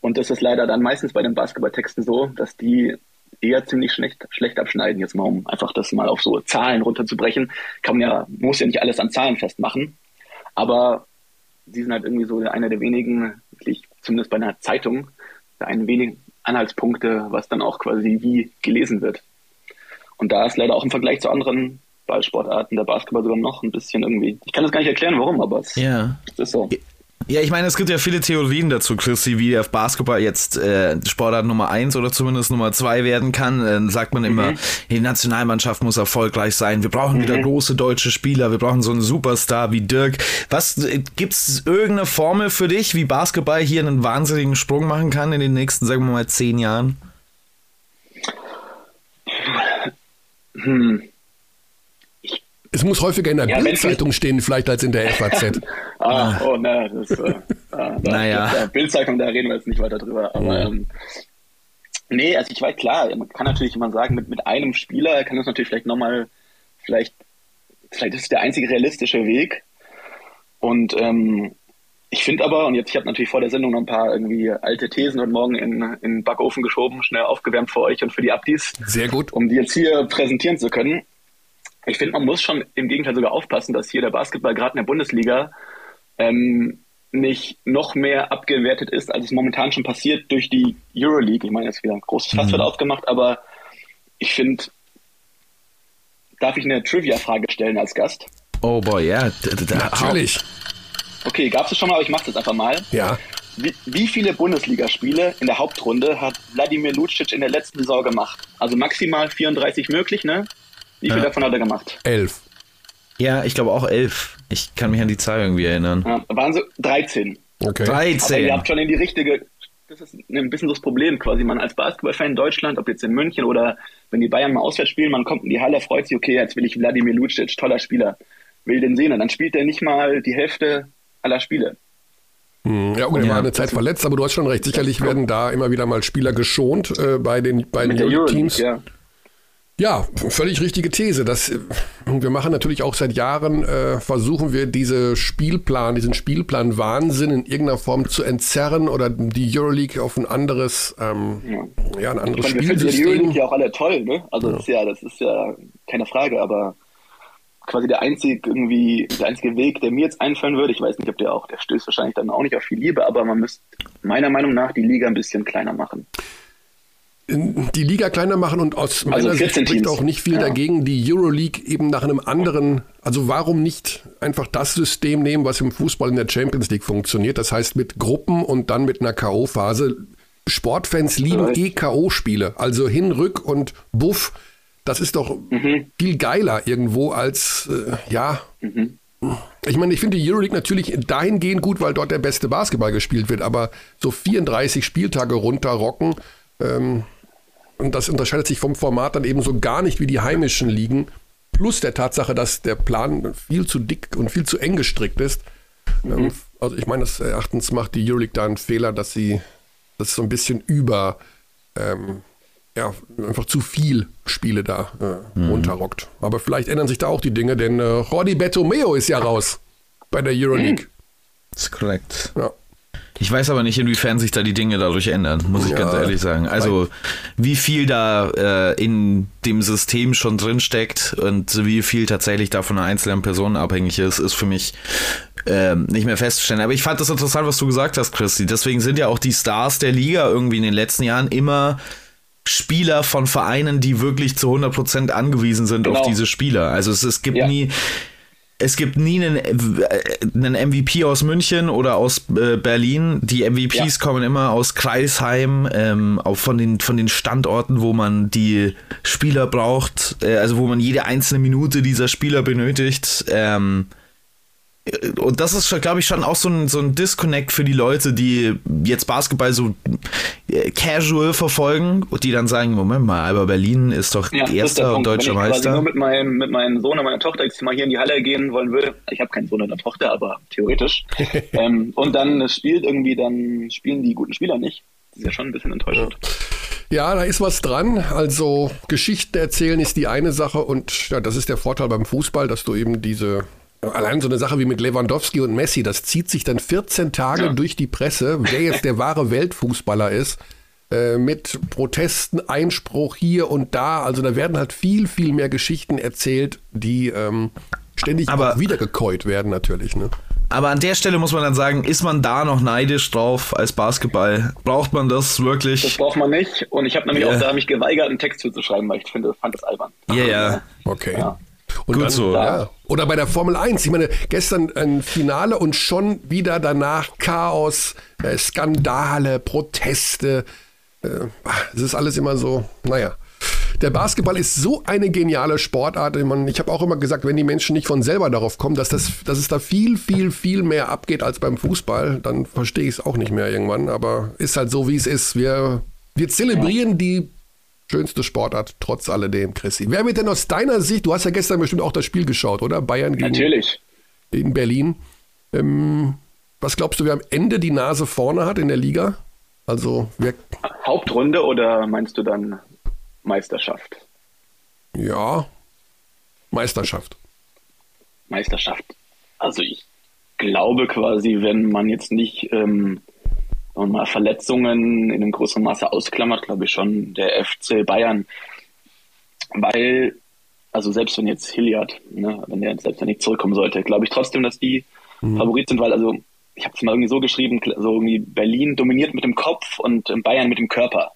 Speaker 3: Und das ist leider dann meistens bei den Basketballtexten so, dass die eher ziemlich schlecht, schlecht abschneiden. Jetzt mal, um einfach das mal auf so Zahlen runterzubrechen. Kann man ja, muss ja nicht alles an Zahlen festmachen. Aber sie sind halt irgendwie so einer der wenigen, wirklich, zumindest bei einer Zeitung, einen wenigen Anhaltspunkte, was dann auch quasi wie gelesen wird. Und da ist leider auch im Vergleich zu anderen Ballsportarten der Basketball sogar noch ein bisschen irgendwie. Ich kann das gar nicht erklären, warum, aber es,
Speaker 2: Ja.
Speaker 3: es ist so.
Speaker 2: Ja, ich meine, es gibt ja viele Theorien dazu, Chrissy, wie der Basketball jetzt äh, Sportart Nummer eins oder zumindest Nummer zwei werden kann. Dann sagt man immer, die Nationalmannschaft muss erfolgreich sein. Wir brauchen wieder große deutsche Spieler. Wir brauchen so einen Superstar wie Dirk. Was äh, gibt's irgendeine Formel für dich, wie Basketball hier einen wahnsinnigen Sprung machen kann in den nächsten, sagen wir mal, zehn Jahren?
Speaker 3: Hm.
Speaker 1: Es muss häufiger in der
Speaker 3: Ja,
Speaker 1: Bildzeitung stehen, vielleicht als in der FAZ. (laughs)
Speaker 3: Ah, oh, ne, das, äh, ah, da,
Speaker 2: Naja.
Speaker 3: da, Bildzeitung, da reden wir jetzt nicht weiter drüber. Aber ähm, nee, also ich weiß klar, man kann natürlich immer sagen, mit, mit einem Spieler kann das natürlich vielleicht nochmal, vielleicht, vielleicht ist es der einzige realistische Weg. Und ähm, ich finde aber, und jetzt, ich habe natürlich vor der Sendung noch ein paar irgendwie alte Thesen und morgen in, in den Backofen geschoben, schnell aufgewärmt für euch und für die Abdis,
Speaker 1: Sehr gut.
Speaker 3: um die jetzt hier präsentieren zu können. Ich finde, man muss schon im Gegenteil sogar aufpassen, dass hier der Basketball gerade in der Bundesliga ähm, nicht noch mehr abgewertet ist, als es momentan schon passiert durch die Euroleague. Ich meine, jetzt wieder ein großes Fass wird aufgemacht, aber ich finde, darf ich eine Trivia-Frage stellen als Gast?
Speaker 2: Oh boy, ja.
Speaker 1: Natürlich.
Speaker 3: Okay, gab es schon mal, aber ich mache das einfach mal.
Speaker 1: Ja.
Speaker 3: Wie, wie viele Bundesligaspiele in der Hauptrunde hat Wladimir Lucic in der letzten Saison gemacht? Also maximal 34 möglich, ne? Wie viel
Speaker 2: Ja.
Speaker 3: davon hat er gemacht?
Speaker 1: Elf.
Speaker 2: Ja, ich glaube auch elf. Ich kann mich an die Zahl irgendwie erinnern.
Speaker 3: Ja, waren so 13.
Speaker 1: Okay.
Speaker 3: Aber ihr
Speaker 2: 13.
Speaker 3: habt schon in die richtige. Das ist ein bisschen das Problem quasi. Man als Basketballfan in Deutschland, ob jetzt in München oder wenn die Bayern mal auswärts spielen, man kommt in die Halle, freut sich, okay, jetzt will ich Wladimir Lucic, toller Spieler, will den sehen. Und dann spielt er nicht mal die Hälfte aller Spiele.
Speaker 1: Hm, Ja, gut, er
Speaker 2: Ja.
Speaker 1: war eine Zeit verletzt, aber du hast schon recht. Sicherlich werden da immer wieder mal Spieler geschont äh, bei den, bei den.
Speaker 3: Euroleague, ja.
Speaker 1: Ja, völlig richtige These. Das, äh, wir machen natürlich auch seit Jahren, äh, versuchen wir diese Spielplan, diesen Spielplan Wahnsinn in irgendeiner Form zu entzerren oder die Euroleague auf ein anderes, ähm, ja. ein
Speaker 3: Ich
Speaker 1: anderes
Speaker 3: meine, wir finden die. Euroleague ja auch alle toll, ne? Also Das, ist ja, das ist ja keine Frage, aber quasi der einzige irgendwie, der einzige Weg, der mir jetzt einfallen würde, ich weiß nicht, ob der auch, der stößt wahrscheinlich dann auch nicht auf viel Liebe, aber man müsste meiner Meinung nach die Liga ein bisschen kleiner machen.
Speaker 1: Die Liga kleiner machen und aus meiner Sicht
Speaker 3: 14
Speaker 1: spricht
Speaker 3: Teams.
Speaker 1: auch nicht viel
Speaker 3: Ja.
Speaker 1: dagegen, die Euroleague eben nach einem anderen, also warum nicht einfach das System nehmen, was im Fußball in der Champions League funktioniert, das heißt mit Gruppen und dann mit einer K.O.-Phase. Sportfans lieben eh K.O.-Spiele, also hin, rück und buff, das ist doch viel geiler irgendwo als, äh, ja, ich meine, ich finde die Euroleague natürlich dahingehend gut, weil dort der beste Basketball gespielt wird, aber so 34 Spieltage runterrocken, ähm, und das unterscheidet sich vom Format dann eben so gar nicht wie die heimischen Ligen. Plus der Tatsache, dass der Plan viel zu dick und viel zu eng gestrickt ist. Ähm, also ich meine, das Erachtens macht die Euroleague da einen Fehler, dass sie das so ein bisschen über, ähm, ja, einfach zu viel Spiele da äh, runterrockt. Aber vielleicht ändern sich da auch die Dinge, denn äh, Jordi Bertomeo ist ja raus bei der Euroleague.
Speaker 2: Das ist korrekt.
Speaker 1: Ja.
Speaker 2: Ich weiß aber nicht, inwiefern sich da die Dinge dadurch ändern, muss ich
Speaker 1: Ja,
Speaker 2: ganz ehrlich sagen. Also, wie viel da äh, in dem System schon drin steckt und wie viel tatsächlich da von einer einzelnen Person abhängig ist, ist für mich ähm, nicht mehr festzustellen. Aber ich fand das interessant, was du gesagt hast, Christi. Deswegen sind ja auch die Stars der Liga irgendwie in den letzten Jahren immer Spieler von Vereinen, die wirklich zu 100% angewiesen sind
Speaker 3: Genau.
Speaker 2: auf diese Spieler. Also es, es gibt
Speaker 3: Ja.
Speaker 2: nie es gibt nie einen, äh, einen MVP aus München oder aus äh, Berlin. Die MVPs
Speaker 3: Ja.
Speaker 2: kommen immer aus Kreisheim, ähm, auch von den, von den Standorten, wo man die Spieler braucht, äh, also wo man jede einzelne Minute dieser Spieler benötigt. Ähm, und das ist, glaube ich, schon auch so ein, so ein Disconnect für die Leute, die jetzt Basketball so äh, casual verfolgen und die dann sagen, Moment mal, Alba Berlin ist doch ja, erster und deutscher Wenn ich Meister. Quasi
Speaker 3: nur mit meinem, mit meinem Sohn und meiner Tochter jetzt mal hier in die Halle gehen wollen würde, ich habe keinen Sohn und eine Tochter, aber theoretisch, (laughs) ähm, und dann spielt irgendwie, dann spielen die guten Spieler nicht. Das ist ja schon ein bisschen enttäuschend.
Speaker 1: Ja. ja, da ist was dran. Also Geschichten erzählen ist die eine Sache und ja, das ist der Vorteil beim Fußball, dass du eben diese Allein so eine Sache wie mit Lewandowski und Messi, das zieht sich dann 14 Tage ja. durch die Presse, wer jetzt der wahre Weltfußballer ist, äh, mit Protesten, Einspruch hier und da. Also da werden halt viel, viel mehr Geschichten erzählt, die ähm, ständig aber, wiedergekäut werden natürlich. Ne?
Speaker 2: Aber an der Stelle muss man dann sagen, ist man da noch neidisch drauf als Basketball? Braucht man das wirklich?
Speaker 3: Das braucht man nicht. Und ich habe nämlich yeah. auch da mich geweigert, einen Text zuzuschreiben, weil ich finde, fand das albern.
Speaker 2: Ja, yeah, ja.
Speaker 1: Yeah. Okay. Ja. Und Gut dann, so. Ja. Oder bei der Formel 1. Ich meine, gestern ein Finale und schon wieder danach Chaos, äh, Skandale, Proteste. Äh, es ist alles immer so, naja. Der Basketball ist so eine geniale Sportart. Ich, habe auch immer gesagt, wenn die Menschen nicht von selber darauf kommen, dass, das, dass es da viel, viel, viel mehr abgeht als beim Fußball, dann verstehe ich es auch nicht mehr irgendwann. Aber ist halt so, wie es ist. Wir, wir zelebrieren die Schönste Sportart, trotz alledem, Chrissy. Wer wird denn aus deiner Sicht, du hast ja gestern bestimmt auch das Spiel geschaut, oder? Bayern
Speaker 3: gegen Natürlich.
Speaker 1: in Berlin. Ähm, was glaubst du, wer am Ende die Nase vorne hat in der Liga? Also wer
Speaker 3: Hauptrunde oder meinst du dann Meisterschaft?
Speaker 1: Ja, Meisterschaft.
Speaker 3: Meisterschaft. Also ich glaube quasi, wenn man jetzt nicht ähm, und mal Verletzungen in einem größeren Maße ausklammert, glaube ich schon der FC Bayern. Weil, also selbst wenn jetzt Hilliard, ne, wenn der selbst wenn nicht zurückkommen sollte, glaube ich trotzdem, dass die mhm. Favorit sind, weil also ich habe es mal irgendwie so geschrieben, so irgendwie Berlin dominiert mit dem Kopf und Bayern mit dem Körper.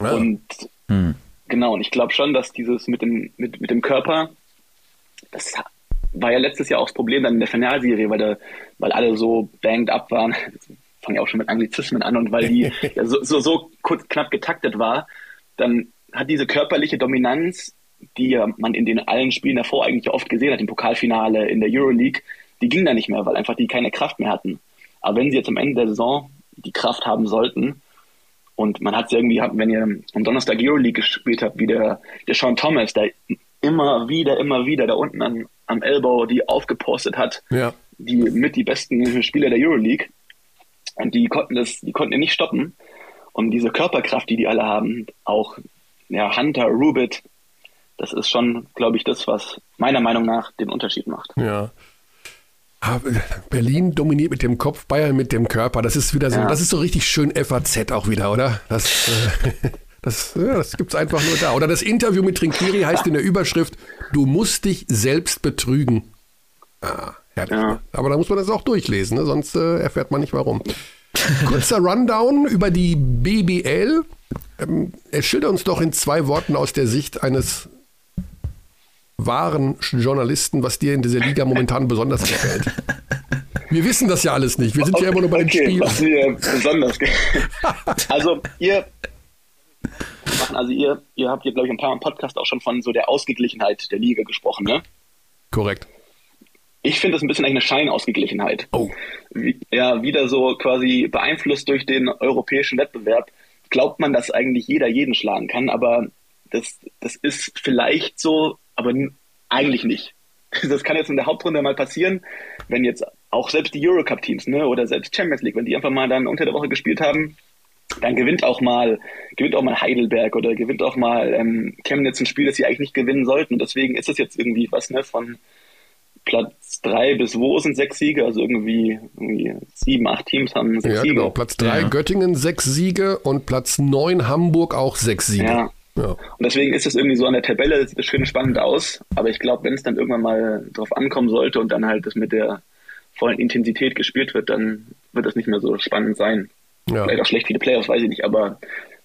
Speaker 3: Ja. Und mhm. genau, und ich glaube schon, dass dieses mit dem, mit, mit dem Körper, das war ja letztes Jahr auch das Problem dann in der Finalserie, weil, da, weil alle so banged up waren fange ja auch schon mit Anglizismen an und weil die (laughs) ja, so, so, so kurz, knapp getaktet war, dann hat diese körperliche Dominanz, die man in den allen Spielen davor eigentlich oft gesehen hat, im Pokalfinale, in der Euroleague, die ging da nicht mehr, weil einfach die keine Kraft mehr hatten. Aber wenn sie jetzt am Ende der Saison die Kraft haben sollten, und man hat es irgendwie, wenn ihr am Donnerstag Euroleague gespielt habt, wie der, der Sean Thomas, der immer wieder, immer wieder da unten am, am Elbow die aufgepostet hat, ja. die mit die besten Spieler der Euroleague, und die konnten das, die konnten ihn nicht stoppen. Und diese Körperkraft, die die alle haben, auch ja, Hunter, Rubit, das ist schon, glaube ich, das, was meiner Meinung nach den Unterschied macht.
Speaker 1: Ja. Ah, Berlin dominiert mit dem Kopf, Bayern mit dem Körper. Das ist wieder so, ja. das ist so richtig schön FAZ auch wieder, oder? Das, äh, (laughs) das, ja, das gibt es einfach nur da. Oder das Interview mit Trinkiri heißt in der Überschrift, du musst dich selbst betrügen. Ah, herrlich. Ja. Aber da muss man das auch durchlesen, ne? sonst äh, erfährt man nicht warum. (laughs) Kurzer Rundown über die BBL. Ähm, schilder uns doch in zwei Worten aus der Sicht eines wahren Journalisten, was dir in dieser Liga momentan besonders gefällt. Wir wissen das ja alles nicht. Wir sind okay, ja immer nur bei den okay, Spielen. Was mir besonders. (laughs)
Speaker 3: Also ihr also ihr, ihr habt hier, glaube ich, ein paar im Podcast auch schon von so der Ausgeglichenheit der Liga gesprochen, ne?
Speaker 1: Korrekt.
Speaker 3: Ich finde das ein bisschen eine Scheinausgeglichenheit. Oh. Wie, ja, wieder so quasi beeinflusst durch den europäischen Wettbewerb. Glaubt man, dass eigentlich jeder jeden schlagen kann, aber das, das ist vielleicht so, aber eigentlich nicht. (laughs) Das kann jetzt in der Hauptrunde mal passieren, wenn jetzt auch selbst die Eurocup-Teams ne, oder selbst Champions League, wenn die einfach mal dann unter der Woche gespielt haben, dann gewinnt auch mal, gewinnt auch mal Heidelberg oder gewinnt auch mal ähm, Chemnitz ein Spiel, das sie eigentlich nicht gewinnen sollten. Deswegen ist es jetzt irgendwie was, ne, von Platz drei bis wo sind sechs Siege? Also irgendwie, irgendwie sieben, acht Teams haben sechs
Speaker 1: ja,
Speaker 3: Siege.
Speaker 1: Genau. Platz drei ja. Göttingen sechs Siege und Platz neun Hamburg auch sechs Siege.
Speaker 3: Ja. ja. Und deswegen ist es irgendwie so an der Tabelle, das sieht schön spannend aus. Aber ich glaube, wenn es dann irgendwann mal drauf ankommen sollte und dann halt das mit der vollen Intensität gespielt wird, dann wird das nicht mehr so spannend sein. Ja. Vielleicht auch schlecht für die Playoffs, weiß ich nicht, aber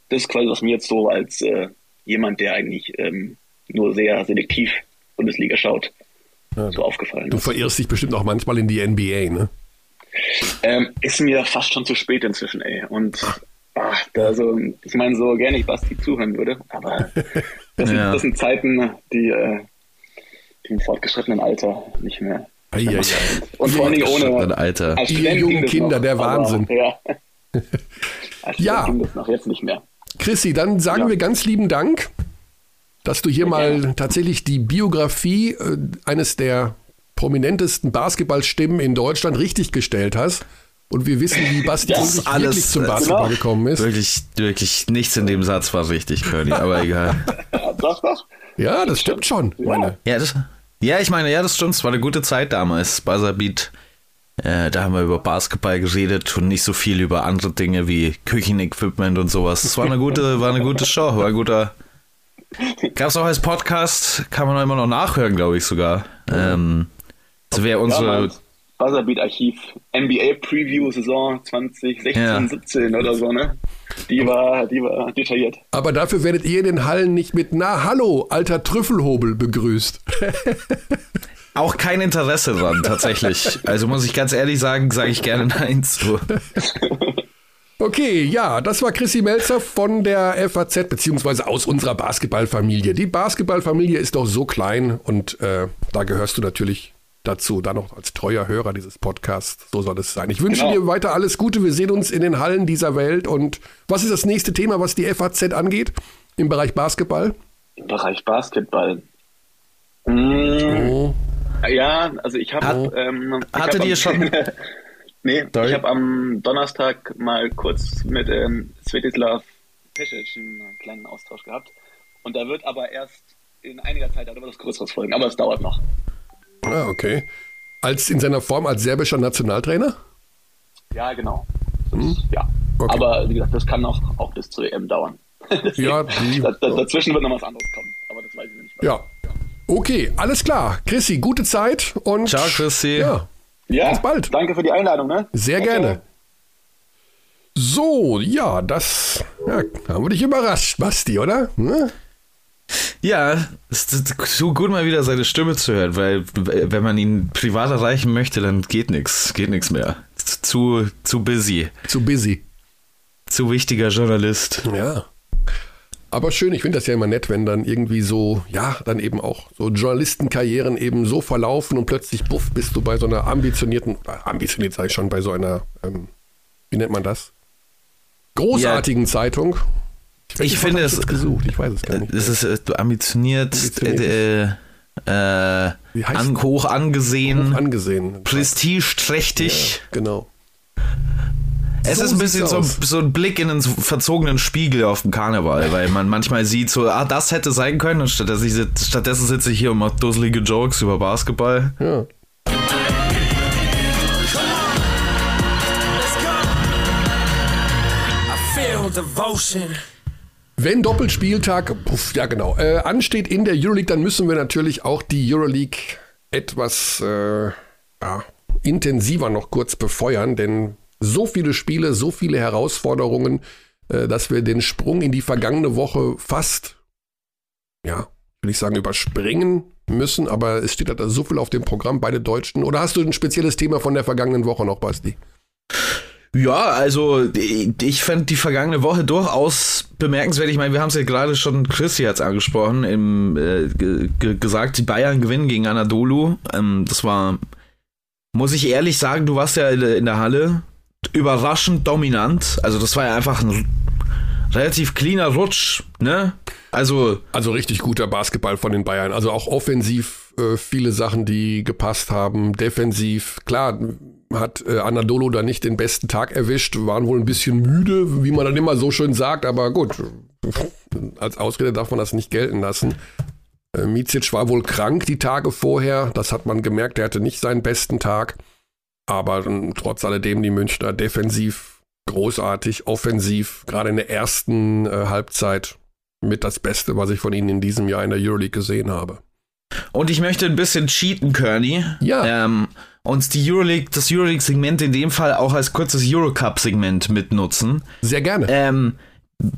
Speaker 3: das ist quasi, was mir jetzt so als äh, jemand, der eigentlich ähm, nur sehr selektiv Bundesliga schaut, ja, so aufgefallen
Speaker 1: Du ist. verirrst dich bestimmt auch manchmal in die NBA, ne?
Speaker 3: Ähm, ist mir fast schon zu spät inzwischen, ey. Und ach, da so, ich meine, so gerne ich Basti zuhören würde, aber (laughs) das, sind, ja. das sind Zeiten, die, äh, die im fortgeschrittenen Alter nicht mehr
Speaker 1: Ei, ei, ei.
Speaker 3: Und vor allen Dingen ohne.
Speaker 2: Alter.
Speaker 3: Als
Speaker 1: Ihr
Speaker 3: Student
Speaker 1: jungen Kinder,
Speaker 3: noch,
Speaker 1: der
Speaker 3: aber,
Speaker 1: Wahnsinn.
Speaker 3: Ja. (laughs) Als Student
Speaker 1: Ja.
Speaker 3: das noch, jetzt nicht mehr.
Speaker 1: Chrissy, dann sagen
Speaker 3: Ja.
Speaker 1: wir ganz lieben Dank, dass du hier mal
Speaker 3: gerne.
Speaker 1: tatsächlich die Biografie äh, eines der prominentesten Basketballstimmen in Deutschland richtig gestellt hast. Und wir wissen, wie Basti
Speaker 3: Ja,
Speaker 1: wirklich,
Speaker 2: alles,
Speaker 1: wirklich zum
Speaker 2: äh,
Speaker 1: Basketball
Speaker 3: genau.
Speaker 1: gekommen ist.
Speaker 2: Wirklich, wirklich nichts in dem Satz war richtig, Curly, aber egal.
Speaker 3: Ja, (laughs) doch, doch.
Speaker 1: Ja, das stimmt schon. Meine.
Speaker 2: Ja, das, ja, ich meine, ja, das stimmt. Es war eine gute Zeit damals. Buzzerbeat. Äh, da haben wir über Basketball geredet und nicht so viel über andere Dinge wie Küchenequipment und sowas. Es war eine gute, war eine gute Show, war ein guter. Gab's auch als Podcast, kann man auch immer noch nachhören, glaube ich sogar. Ähm, das wäre unsere.
Speaker 3: Damals Buzzerbeat-Archiv, NBA-Preview-Saison 2016,
Speaker 2: Ja.
Speaker 3: 17 oder so, ne? Die war, die war detailliert.
Speaker 1: Aber dafür werdet ihr in den Hallen nicht mit Na hallo, alter Trüffelhobel begrüßt. (laughs)
Speaker 2: Auch kein Interesse dran, tatsächlich. Also muss ich ganz ehrlich sagen, sage ich gerne Nein zu. (laughs)
Speaker 1: Okay, ja, das war Chrissy Melzer von der FAZ, beziehungsweise aus unserer Basketballfamilie. Die Basketballfamilie ist doch so klein und äh, da gehörst du natürlich dazu, dann noch als treuer Hörer dieses Podcasts. So soll es sein. Ich wünsche
Speaker 3: Genau.
Speaker 1: dir weiter alles Gute. Wir sehen uns in den Hallen dieser Welt. Und was ist das nächste Thema, was die FAZ angeht im Bereich Basketball?
Speaker 3: Im Bereich Basketball. Mm,
Speaker 1: Oh,
Speaker 3: ja, also ich habe.
Speaker 2: Hat-
Speaker 3: ähm, ich
Speaker 2: hattet
Speaker 3: hab
Speaker 2: ihr schon- (laughs)
Speaker 3: nee,
Speaker 2: Sorry.
Speaker 3: ich habe am Donnerstag mal kurz mit ähm, Svetislav Pesic einen kleinen Austausch gehabt. Und da wird aber erst in einiger Zeit darüber das Größeres folgen. Aber es dauert noch.
Speaker 1: ah, okay. Als in seiner Form als serbischer Nationaltrainer?
Speaker 3: Ja, genau. Das, Ja.
Speaker 1: Hm? Okay.
Speaker 3: Aber wie gesagt, das kann noch auch bis zur EM dauern. (laughs) Deswegen,
Speaker 1: Ja, die-
Speaker 3: da, da, dazwischen wird noch was anderes kommen. Aber das weiß ich nicht.
Speaker 1: Ja. Okay, alles klar. Chrissy, gute Zeit und.
Speaker 2: Ciao, Chrissy.
Speaker 1: Ja,
Speaker 3: Ja,
Speaker 1: Bis bald.
Speaker 3: Danke für die Einladung. Ne?
Speaker 1: Sehr
Speaker 3: Okay.
Speaker 1: gerne. So, ja, das ja, haben wir dich überrascht, Basti, oder? Hm?
Speaker 2: Ja, es ist so gut mal wieder seine Stimme zu hören, weil wenn man ihn privat erreichen möchte, dann geht nichts, geht nichts mehr. Zu, zu busy,
Speaker 1: Zu busy.
Speaker 2: zu wichtiger Journalist.
Speaker 1: Ja. Aber schön, ich finde das ja immer nett, wenn dann irgendwie so, ja, dann eben auch so Journalistenkarrieren eben so verlaufen und plötzlich, buff, bist du bei so einer ambitionierten, äh, ambitioniert sage ich schon, bei so einer, ähm, wie nennt man das? Großartigen Zeitung.
Speaker 2: Ich
Speaker 1: Welches Wort
Speaker 2: finde es-
Speaker 1: gesucht, ich weiß es gar nicht.
Speaker 2: Das ist äh, du ambitioniert,
Speaker 1: Ambitioniert.
Speaker 2: äh, äh, an, hoch angesehen,
Speaker 1: angesehen.
Speaker 2: prestigeträchtig.
Speaker 1: Genau.
Speaker 2: Es
Speaker 1: So
Speaker 2: ist ein bisschen so, so ein Blick in den verzogenen Spiegel auf dem Karneval, weil man manchmal sieht so, ah, das hätte sein können und stattdessen, sitze- stattdessen sitze ich hier und mache dusselige Jokes über Basketball.
Speaker 1: Ja. Wenn Doppelspieltag, puff, ja genau, äh, ansteht in der Euroleague, dann müssen wir natürlich auch die Euroleague etwas äh, ja, intensiver noch kurz befeuern, denn so viele Spiele, so viele Herausforderungen, äh, dass wir den Sprung in die vergangene Woche fast, ja, will ich sagen, überspringen müssen, aber es steht da so viel auf dem Programm, beide Deutschen. Oder hast du ein spezielles Thema von der vergangenen Woche noch, Basti?
Speaker 2: Ja, also ich fand die vergangene Woche durchaus bemerkenswert. Ich meine, wir haben es ja gerade schon, Chris jetzt angesprochen, im, äh, ge ge gesagt, die Bayern gewinnen gegen Anadolu. Ähm, das war, muss ich ehrlich sagen, du warst ja in der Halle überraschend dominant. Also das war ja einfach ein relativ cleaner Rutsch, ne? Also
Speaker 1: Also richtig guter Basketball von den Bayern. Also auch offensiv äh, viele Sachen, die gepasst haben. Defensiv, klar, hat äh, Anadolu da nicht den besten Tag erwischt, waren wohl ein bisschen müde, wie man dann immer so schön sagt, aber gut, (laughs) als Ausrede darf man das nicht gelten lassen. Äh, Micic war wohl krank die Tage vorher, das hat man gemerkt, er hatte nicht seinen besten Tag. Aber ähm, trotz alledem die Münchner defensiv großartig, offensiv, gerade in der ersten äh, Halbzeit mit das Beste, was ich von ihnen in diesem Jahr in der Euroleague gesehen habe.
Speaker 2: Und ich möchte ein bisschen cheaten, Kearney.
Speaker 1: Ja.
Speaker 2: Ähm, und die Euroleague, das Euroleague-Segment in dem Fall auch als kurzes Eurocup-Segment mitnutzen.
Speaker 1: Sehr gerne.
Speaker 2: Ähm,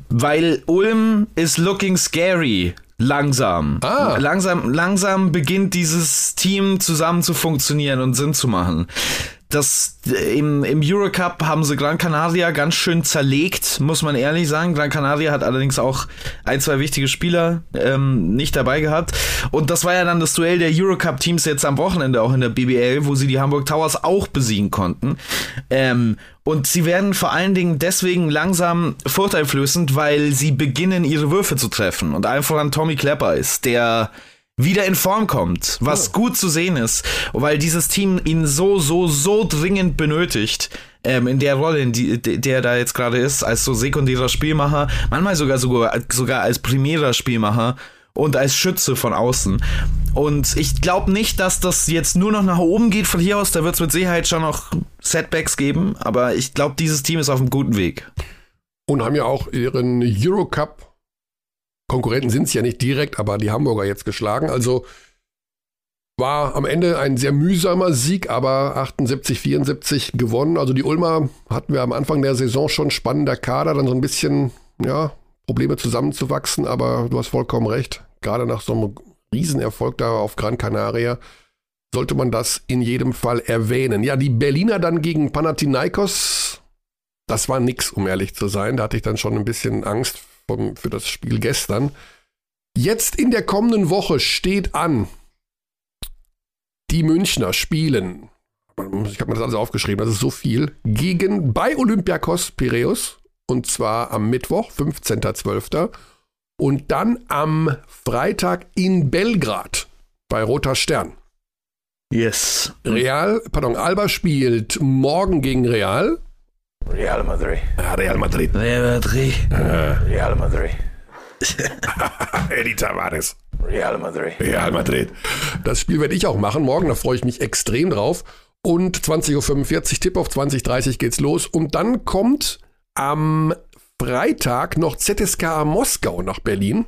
Speaker 2: weil Ulm ist looking scary. Langsam.
Speaker 1: Ah.
Speaker 2: Langsam, langsam beginnt dieses Team zusammen zu funktionieren und Sinn zu machen. Das im, im Eurocup haben sie Gran Canaria ganz schön zerlegt, muss man ehrlich sagen. Gran Canaria hat allerdings auch ein, zwei wichtige Spieler ähm, nicht dabei gehabt. Und das war ja dann das Duell der Eurocup-Teams jetzt am Wochenende auch in der BBL, wo sie die Hamburg Towers auch besiegen konnten. Ähm, und sie werden vor allen Dingen deswegen langsam vorteilflößend, weil sie beginnen, ihre Würfe zu treffen. Und einfach an Tommy Klepper ist, der wieder in Form kommt, was oh. gut zu sehen ist, weil dieses Team ihn so, so, so dringend benötigt. Ähm, in der Rolle, in die, der da jetzt gerade ist, als so sekundärer Spielmacher, manchmal sogar, sogar, sogar als primärer Spielmacher und als Schütze von außen. Und ich glaube nicht, dass das jetzt nur noch nach oben geht von hier aus. Da wird es mit Sicherheit schon noch Setbacks geben. Aber ich glaube, dieses Team ist auf einem guten Weg.
Speaker 1: Und haben ja auch ihren Eurocup Konkurrenten sind es ja nicht direkt, aber die Hamburger jetzt geschlagen. Also war am Ende ein sehr mühsamer Sieg, aber 78, 74 gewonnen. Also die Ulmer hatten wir am Anfang der Saison schon spannender Kader, dann so ein bisschen, ja, Probleme zusammenzuwachsen, aber du hast vollkommen recht. Gerade nach so einem Riesenerfolg da auf Gran Canaria sollte man das in jedem Fall erwähnen. Ja, die Berliner dann gegen Panathinaikos, das war nix, um ehrlich zu sein. Da hatte ich dann schon ein bisschen Angst vom, für das Spiel gestern. Jetzt in der kommenden Woche steht an, die Münchner spielen, ich habe mir das alles aufgeschrieben, das ist so viel, gegen bei Olympiakos Piräus und zwar am Mittwoch, 15.12. und dann am Freitag in Belgrad bei Roter Stern.
Speaker 2: Yes.
Speaker 1: Real, pardon, Alba spielt morgen gegen Real
Speaker 2: Real Madrid.
Speaker 1: Ah, Real Madrid.
Speaker 2: Real Madrid.
Speaker 1: Ah.
Speaker 2: Real Madrid. (laughs)
Speaker 1: Eddie Tavares.
Speaker 2: Real Madrid.
Speaker 1: Real Madrid. Das Spiel werde ich auch machen morgen, da freue ich mich extrem drauf. Und 20.45 Uhr, Tipp auf 20.30 geht's los. Und dann kommt am Freitag noch ZSKA Moskau nach Berlin.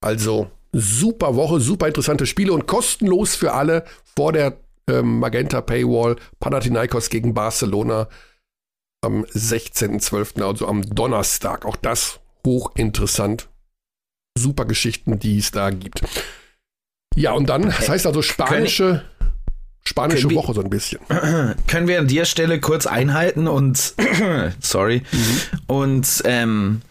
Speaker 1: Also super Woche, super interessante Spiele und kostenlos für alle vor der ähm, Magenta Paywall. Panathinaikos gegen Barcelona am 16.12., also am Donnerstag. Auch das hochinteressant. Super Geschichten, die es da gibt. Ja, und dann, das heißt also spanische, spanische Woche so ein bisschen. (clears throat)
Speaker 2: Können wir an der Stelle kurz einhalten und, (clears throat) sorry, mhm. und ähm,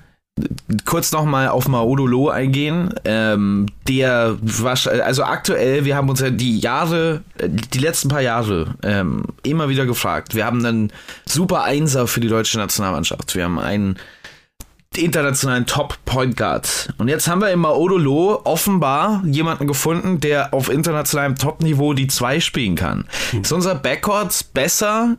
Speaker 2: kurz nochmal auf Maodolo eingehen. Ähm, der war, also aktuell, wir haben uns ja die Jahre, die letzten paar Jahre ähm, immer wieder gefragt. Wir haben einen super Einser für die deutsche Nationalmannschaft. Wir haben einen internationalen Top-Point Guard. Und jetzt haben wir in Maodolo offenbar jemanden gefunden, der auf internationalem Top-Niveau die zwei spielen kann. Hm. Ist unser Backcourt besser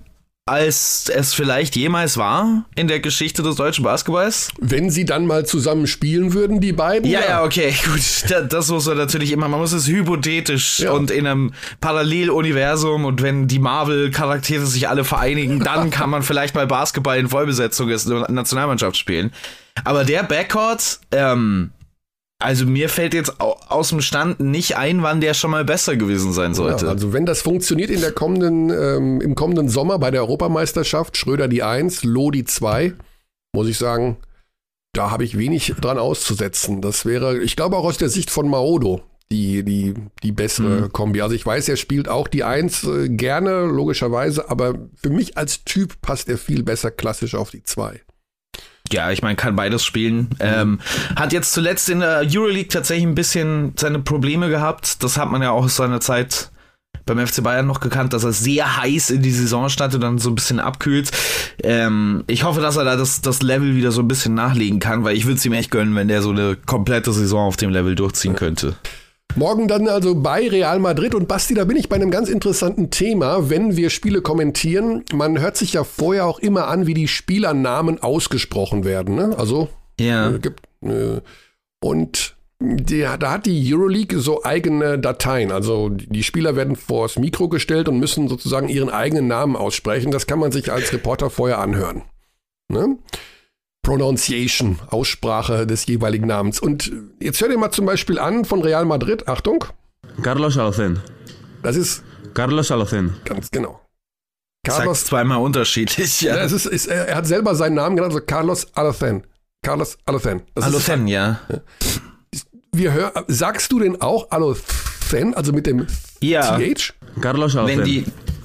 Speaker 2: als es vielleicht jemals war in der Geschichte des deutschen Basketballs?
Speaker 1: Wenn sie dann mal zusammen spielen würden, die beiden?
Speaker 2: Ja, ja, ja okay, (laughs) gut. Das muss man natürlich immer, man muss es hypothetisch ja. und in einem Paralleluniversum und wenn die Marvel-Charaktere sich alle vereinigen, dann (laughs) kann man vielleicht mal Basketball in Vollbesetzung der Nationalmannschaft spielen. Aber der Backcourt, ähm, also mir fällt jetzt aus dem Stand nicht ein, wann der schon mal besser gewesen sein sollte.
Speaker 1: Ja, also wenn das funktioniert in der kommenden, ähm, im kommenden Sommer bei der Europameisterschaft, Schröder die 1, Loh die 2, muss ich sagen, da habe ich wenig dran auszusetzen. Das wäre, ich glaube auch aus der Sicht von Maodo, die, die, die bessere mhm. Kombi. Also ich weiß, er spielt auch die 1 äh, gerne, logischerweise, aber für mich als Typ passt er viel besser klassisch auf die 2.
Speaker 2: Ja, ich meine, kann beides spielen. Ähm, hat jetzt zuletzt in der Euroleague tatsächlich ein bisschen seine Probleme gehabt. Das hat man ja auch aus seiner Zeit beim FC Bayern noch gekannt, dass er sehr heiß in die Saison stand und dann so ein bisschen abkühlt. Ähm, ich hoffe, dass er da das, das Level wieder so ein bisschen nachlegen kann, weil ich würde es ihm echt gönnen, wenn der so eine komplette Saison auf dem Level durchziehen könnte.
Speaker 1: Morgen dann also bei Real Madrid und Basti, da bin ich bei einem ganz interessanten Thema, wenn wir Spiele kommentieren. Man hört sich ja vorher auch immer an, wie die Spielernamen ausgesprochen werden. Ne? Also
Speaker 2: ja.
Speaker 1: Äh, gibt, äh, und die, da hat die Euroleague so eigene Dateien. Also die Spieler werden vors Mikro gestellt und müssen sozusagen ihren eigenen Namen aussprechen. Das kann man sich als Reporter vorher anhören. Ne? Pronunciation, Aussprache des jeweiligen Namens. Und jetzt hört ihr mal zum Beispiel an von Real Madrid, Achtung.
Speaker 4: Carlos Alocen.
Speaker 1: Das ist
Speaker 4: Carlos Alocen.
Speaker 1: Ganz genau.
Speaker 2: Carlos Sagt zweimal unterschiedlich, ja.
Speaker 1: ja es ist, ist, er hat selber seinen Namen genannt, also Carlos Alocen. Carlos Alocen.
Speaker 2: Alocen, ja.
Speaker 1: Wir hör, sagst du denn auch Alocen, also mit dem
Speaker 2: ja.
Speaker 1: TH?
Speaker 4: Carlos Alocen.
Speaker 2: Wenn die,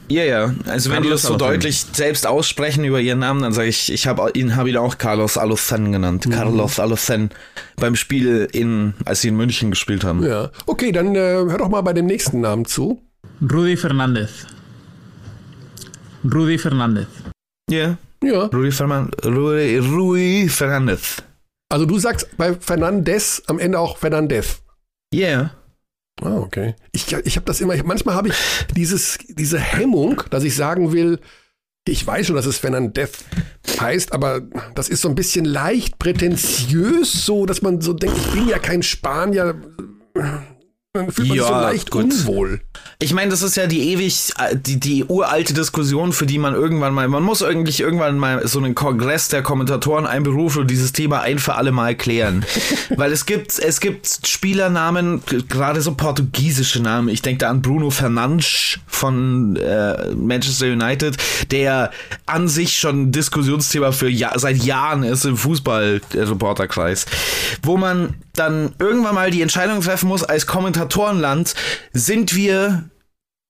Speaker 2: Ja, ja. Also wenn die
Speaker 4: Carlos
Speaker 2: das so deutlich selbst aussprechen über ihren Namen, dann sage ich, ich habe ihn, hab ihn auch Carlos Alocen genannt. Carlos Alocen beim Spiel in, als sie in München gespielt haben.
Speaker 1: Ja. Okay, dann äh, hör doch mal bei dem nächsten Namen zu.
Speaker 4: Rudy Fernández. Rudy Fernández.
Speaker 2: Ja.
Speaker 1: Ja.
Speaker 2: Rui, Fernan Rui, Rui Fernandez.
Speaker 1: Also du sagst bei Fernandez am Ende auch Fernandez.
Speaker 2: Yeah.
Speaker 1: Ah, okay. Ich, ich habe das immer, ich, manchmal habe ich dieses, diese Hemmung, dass ich sagen will, ich weiß schon, dass es Fernandez heißt, aber das ist so ein bisschen leicht prätentiös, so dass man so denkt, ich bin ja kein Spanier. Dann fühlt man sich so
Speaker 2: Ja,
Speaker 1: leicht
Speaker 2: gut.
Speaker 1: unwohl.
Speaker 2: Ich meine, das ist ja die ewig, äh, die, die uralte Diskussion, für die man irgendwann mal, man muss eigentlich irgendwann mal so einen Kongress der Kommentatoren einberufen und dieses Thema ein für alle Mal klären. (laughs) Weil es gibt, es gibt Spielernamen, gerade so portugiesische Namen. Ich denke da an Bruno Fernandes von äh, Manchester United, der an sich schon Diskussionsthema für ja, seit Jahren ist im Fußball-Reporterkreis. Wo man dann irgendwann mal die Entscheidung treffen muss, als Kommentatorenland, sind wir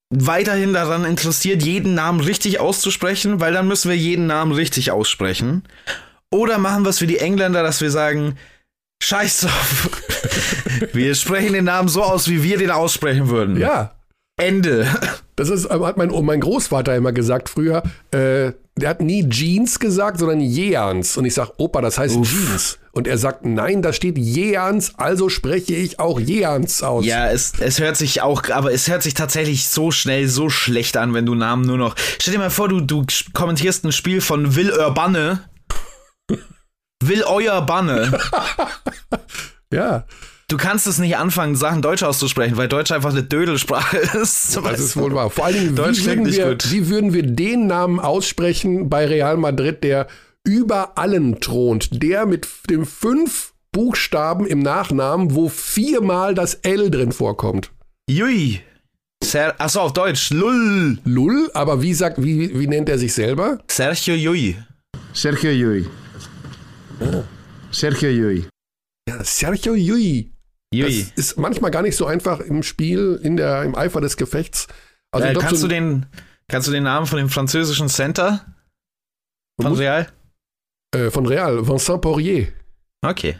Speaker 2: weiterhin daran interessiert, jeden Namen richtig auszusprechen, weil dann müssen wir jeden Namen richtig aussprechen. Oder machen wir es wie die Engländer, dass wir sagen, scheiß drauf. (laughs) wir sprechen den Namen so aus, wie wir den aussprechen würden.
Speaker 1: Ja.
Speaker 2: Ende. (laughs)
Speaker 1: Das ist, hat mein, mein Großvater immer gesagt früher. Äh, der hat nie Jeans gesagt, sondern Jeans. Und ich sag, Opa, das heißt Jeans. Und er sagt, nein, da steht Jeans, also spreche ich auch Jeans aus.
Speaker 2: Ja, es, es hört sich auch, aber es hört sich tatsächlich so schnell, so schlecht an, wenn du Namen nur noch. Stell dir mal vor, du, du kommentierst ein Spiel von Will Urbanne. (laughs) Will euer Banne.
Speaker 1: ja.
Speaker 2: Du kannst es nicht anfangen, Sachen Deutsch auszusprechen, weil Deutsch einfach eine Dödelsprache ist.
Speaker 1: Das ist wohl wahr. Vor allen Dingen,
Speaker 2: Deutsch
Speaker 1: wie
Speaker 2: klingt
Speaker 1: würden,
Speaker 2: nicht
Speaker 1: wir,
Speaker 2: gut.
Speaker 1: wie würden wir den Namen aussprechen bei Real Madrid, der über allen thront? Der mit dem fünf Buchstaben im Nachnamen, wo viermal das L drin vorkommt.
Speaker 2: Jui. Ser Achso, auf Deutsch. Lull.
Speaker 1: Lull, aber wie sagt, wie, wie nennt er sich selber?
Speaker 2: Sergio Jui.
Speaker 4: Sergio Llull. Sergio Llull.
Speaker 1: Ja, Sergio Yui.
Speaker 2: Jui.
Speaker 1: Das ist manchmal gar nicht so einfach im Spiel, in der, im Eifer des Gefechts. Also
Speaker 2: äh,
Speaker 1: glaub,
Speaker 2: kannst,
Speaker 1: so
Speaker 2: du den, kannst du den Namen von dem französischen Center von
Speaker 1: Muss-
Speaker 2: Real?
Speaker 1: äh, von Real, Vincent Poirier.
Speaker 2: Okay.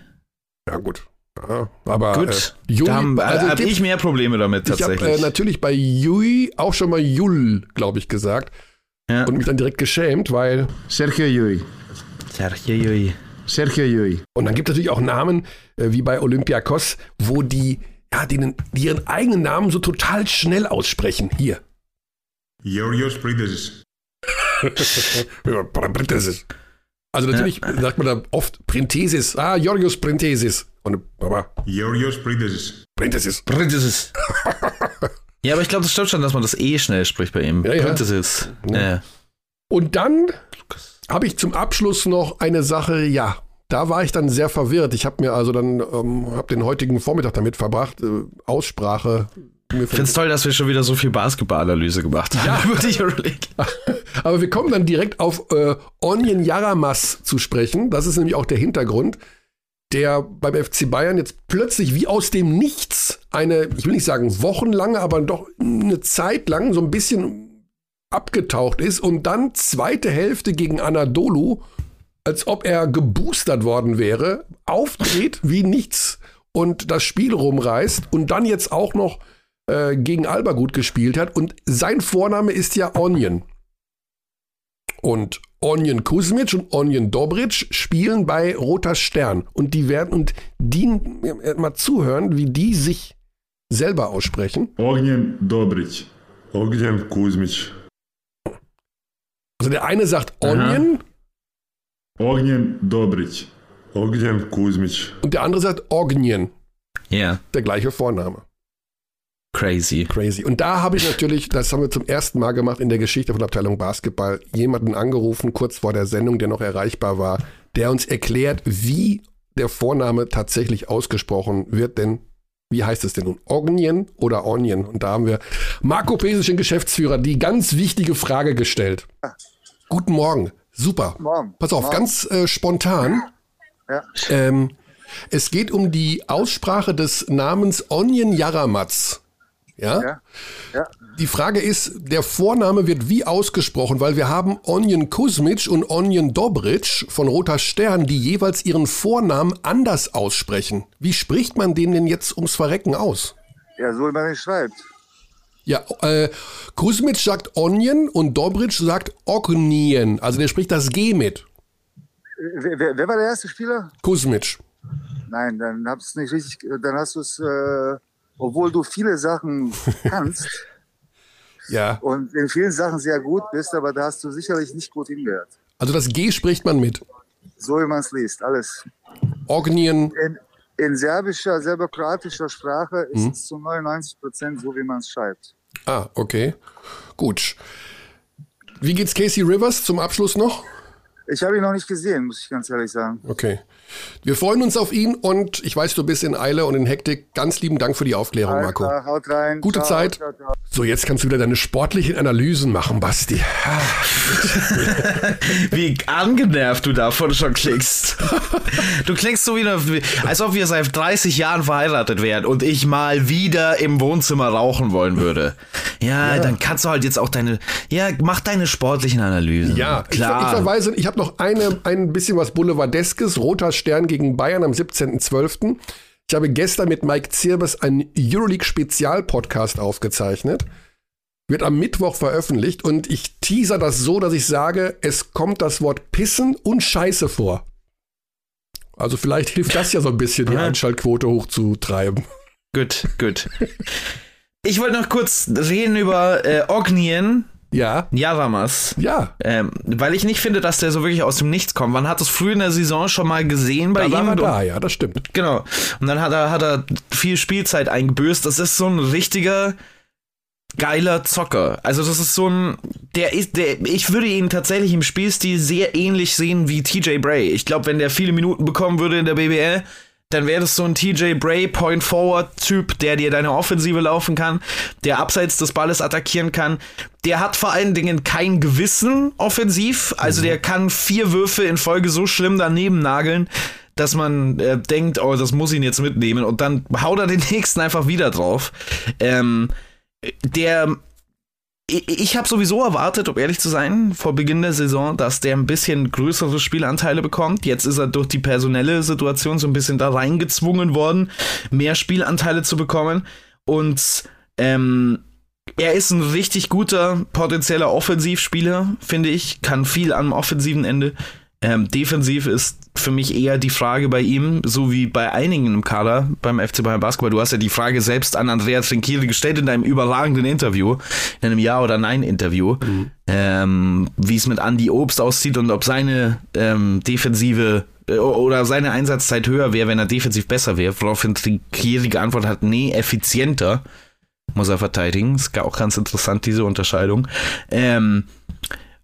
Speaker 1: Ja, gut. Ja, aber
Speaker 2: Gut.
Speaker 1: Äh, Yui,
Speaker 2: da haben-
Speaker 1: also
Speaker 2: hab
Speaker 1: gibt-
Speaker 2: ich mehr Probleme damit
Speaker 1: ich habe
Speaker 2: tatsächlich.
Speaker 1: äh, natürlich bei Yui auch schon mal Jul, glaube ich, gesagt.
Speaker 2: ja.
Speaker 1: Und mich dann direkt geschämt, weil.
Speaker 4: Sergio Llull.
Speaker 2: Sergio Jui.
Speaker 4: Sergio Llull.
Speaker 1: Und dann gibt es natürlich auch Namen, äh, wie bei Olympiakos, wo die, ja, denen, die ihren eigenen Namen so total schnell aussprechen. Hier.
Speaker 5: Georgios Printesis. (laughs)
Speaker 1: Also natürlich sagt man da oft Printesis. Ah, Georgios Printesis. Und, aber
Speaker 5: Georgios Printesis.
Speaker 1: Printesis. (laughs)
Speaker 2: Ja, aber ich glaube, das stimmt schon, dass man das eh schnell spricht bei ihm.
Speaker 1: Ja, ja.
Speaker 2: Es.
Speaker 1: Ja. Und dann habe ich zum Abschluss noch eine Sache, ja, da war ich dann sehr verwirrt. Ich habe mir also dann, ähm, habe den heutigen Vormittag damit verbracht, äh, Aussprache.
Speaker 2: Ich finde es toll, dass wir schon wieder so viel Basketballanalyse gemacht haben. Ja, über die Euroleague.
Speaker 1: Aber wir kommen dann direkt auf äh, Onion Yaramas zu sprechen. Das ist nämlich auch der Hintergrund, der beim FC Bayern jetzt plötzlich wie aus dem Nichts eine, ich will nicht sagen wochenlange, aber doch eine Zeit lang so ein bisschen abgetaucht ist und dann zweite Hälfte gegen Anadolu, als ob er geboostert worden wäre, auftritt wie nichts und das Spiel rumreißt und dann jetzt auch noch äh, gegen Alba gut gespielt hat. Und sein Vorname ist ja Onion. Und Onion Kuzmic und Onion Dobric spielen bei Roter Stern. Und die werden, und die, äh, mal zuhören, wie die sich selber aussprechen.
Speaker 5: Ognjen Dobrić. Ognjen Kuzmić.
Speaker 1: Also der eine sagt Onion
Speaker 5: Ognjen Dobrić. Ognjen Kuzmić.
Speaker 1: und der andere sagt Ognjen.
Speaker 2: Ja,
Speaker 1: Der gleiche Vorname.
Speaker 2: crazy.
Speaker 1: Crazy. Und da habe ich natürlich, das haben wir zum ersten Mal gemacht in der Geschichte von der Abteilung Basketball, jemanden angerufen, kurz vor der Sendung, der noch erreichbar war, der uns erklärt, wie der Vorname tatsächlich ausgesprochen wird, denn wie heißt es denn nun? Ognjen oder Onion? Und da haben wir Marco Pesischen Geschäftsführer die ganz wichtige Frage gestellt. Guten Morgen. Super.
Speaker 6: Morgen.
Speaker 1: Pass auf,
Speaker 6: Morgen.
Speaker 1: ganz äh, spontan.
Speaker 6: Ja.
Speaker 1: Ähm, es geht um die Aussprache des Namens Onion Yaramatz. Ja?
Speaker 6: Ja. Ja.
Speaker 1: Die Frage ist, der Vorname wird wie ausgesprochen, weil wir haben Onion Kuzmic und Onion Dobric von Roter Stern, die jeweils ihren Vornamen anders aussprechen. Wie spricht man den denn jetzt ums Verrecken aus?
Speaker 6: Ja, so wie man es schreibt.
Speaker 1: Ja, äh, Kuzmic sagt Onion und Dobric sagt Ognien. Also der spricht das G mit.
Speaker 6: Wer, wer, wer war der erste Spieler?
Speaker 1: Kuzmic.
Speaker 6: Nein, dann hast du es nicht richtig, dann hast du es, äh, obwohl du viele Sachen (laughs) kannst
Speaker 1: Ja.
Speaker 6: und in vielen Sachen sehr gut bist, aber da hast du sicherlich nicht gut hingehört.
Speaker 1: Also das G spricht man mit.
Speaker 6: So wie man es liest, alles.
Speaker 1: Ognien.
Speaker 6: In, in serbischer, serbokroatischer Sprache ist es zu 99 Prozent so, wie man es schreibt.
Speaker 1: Ah, okay. Gut. Wie geht's Casey Rivers zum Abschluss noch?
Speaker 6: Ich habe ihn noch nicht gesehen, muss ich ganz ehrlich sagen.
Speaker 1: Okay. Wir freuen uns auf ihn und ich weiß, du bist in Eile und in Hektik. Ganz lieben Dank für die Aufklärung,
Speaker 6: Alles
Speaker 1: Marco.
Speaker 6: klar, haut rein.
Speaker 1: Gute
Speaker 6: Ciao,
Speaker 1: Zeit.
Speaker 6: ciao, ciao.
Speaker 1: So, jetzt kannst du wieder deine sportlichen Analysen machen, Basti. (laughs)
Speaker 2: Wie angenervt du davon schon klingst. Du klingst so wieder, wie- als ob wir seit 30 Jahren verheiratet wären und ich mal wieder im Wohnzimmer rauchen wollen würde. Ja, dann kannst du halt jetzt auch deine, ja, mach deine sportlichen Analysen.
Speaker 1: Ja, Ich,
Speaker 2: klar.
Speaker 1: ich verweise, ich habe noch eine, ein bisschen was Boulevardeskes. Roter Stern gegen Bayern am 17.12. Ich habe gestern mit Mike Zirbes einen Euroleague-Spezial-Podcast aufgezeichnet. Wird am Mittwoch veröffentlicht und ich teaser das so, dass ich sage, es kommt das Wort Pissen und Scheiße vor. Also vielleicht hilft das ja so ein bisschen, die Einschaltquote hochzutreiben.
Speaker 2: Gut, gut. Ich wollte noch kurz reden über äh, Ognien
Speaker 1: Ja,
Speaker 2: Jaramas.
Speaker 1: ja.
Speaker 2: Ähm, weil ich nicht finde, dass der so wirklich aus dem Nichts kommt. Man hat es früh in der Saison schon mal gesehen bei
Speaker 1: Da
Speaker 2: ihm.
Speaker 1: war er da, ja, das stimmt.
Speaker 2: Genau. Und dann hat er, hat er viel Spielzeit eingebüßt. Das ist so ein richtiger geiler Zocker. Also das ist so ein, der ist, der, ich würde ihn tatsächlich im Spielstil sehr ähnlich sehen wie TJ Bray. Ich glaube, wenn der viele Minuten bekommen würde in der BBL, dann wäre das so ein TJ Bray Point Forward Typ, der dir deine Offensive laufen kann, der abseits des Balles attackieren kann. Der hat vor allen Dingen kein Gewissen offensiv, also der kann vier Würfe in Folge so schlimm daneben nageln, dass man äh, denkt, oh, das muss ihn jetzt mitnehmen und dann haut er den (laughs) nächsten einfach wieder drauf. Ähm, der ich, habe sowieso erwartet, um ehrlich zu sein, vor Beginn der Saison, dass der ein bisschen größere Spielanteile bekommt. Jetzt ist er durch die personelle Situation so ein bisschen da reingezwungen worden, mehr Spielanteile zu bekommen. Und ähm, er ist ein richtig guter potenzieller Offensivspieler, finde ich. Kann viel am offensiven Ende. Ähm, defensiv ist für mich eher die Frage bei ihm, so wie bei einigen im Kader beim FC Bayern Basketball. Du hast ja die Frage selbst an Andrea Trinkieri gestellt in deinem überragenden Interview, in einem Ja- oder Nein-Interview, ähm, wie es mit Andy Obst aussieht und ob seine ähm, defensive äh, oder seine Einsatzzeit höher wäre, wenn er defensiv besser wäre. Woraufhin Trinkieri geantwortet hat, nee, effizienter muss er verteidigen. Ist auch ganz interessant, diese Unterscheidung. Ähm,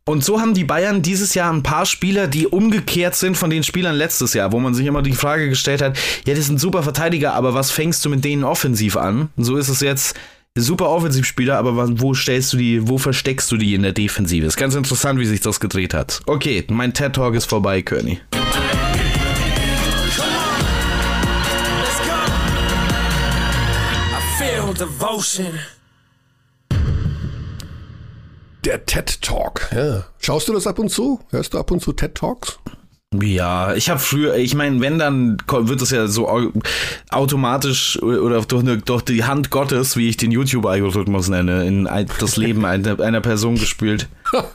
Speaker 2: und so haben die Bayern dieses Jahr ein paar Spieler, die umgekehrt sind von den Spielern letztes Jahr, wo man sich immer die Frage gestellt hat, ja, das sind super Verteidiger, aber was fängst du mit denen offensiv an? So ist es jetzt super Offensivspieler, aber wo stellst du die, wo versteckst du die in der Defensive? Ist ganz interessant, wie sich das gedreht hat. Okay, mein TED Talk ist vorbei, König.
Speaker 7: Devotion.
Speaker 1: Der TED Talk. Ja. Schaust du das ab und zu? Hörst du ab und zu TED Talks?
Speaker 2: Ja, ich habe früher, ich meine, wenn dann wird es ja so au- automatisch oder durch, eine, durch die Hand Gottes, wie ich den YouTube-Algorithmus nenne, in das Leben einer, einer Person gespült. (laughs)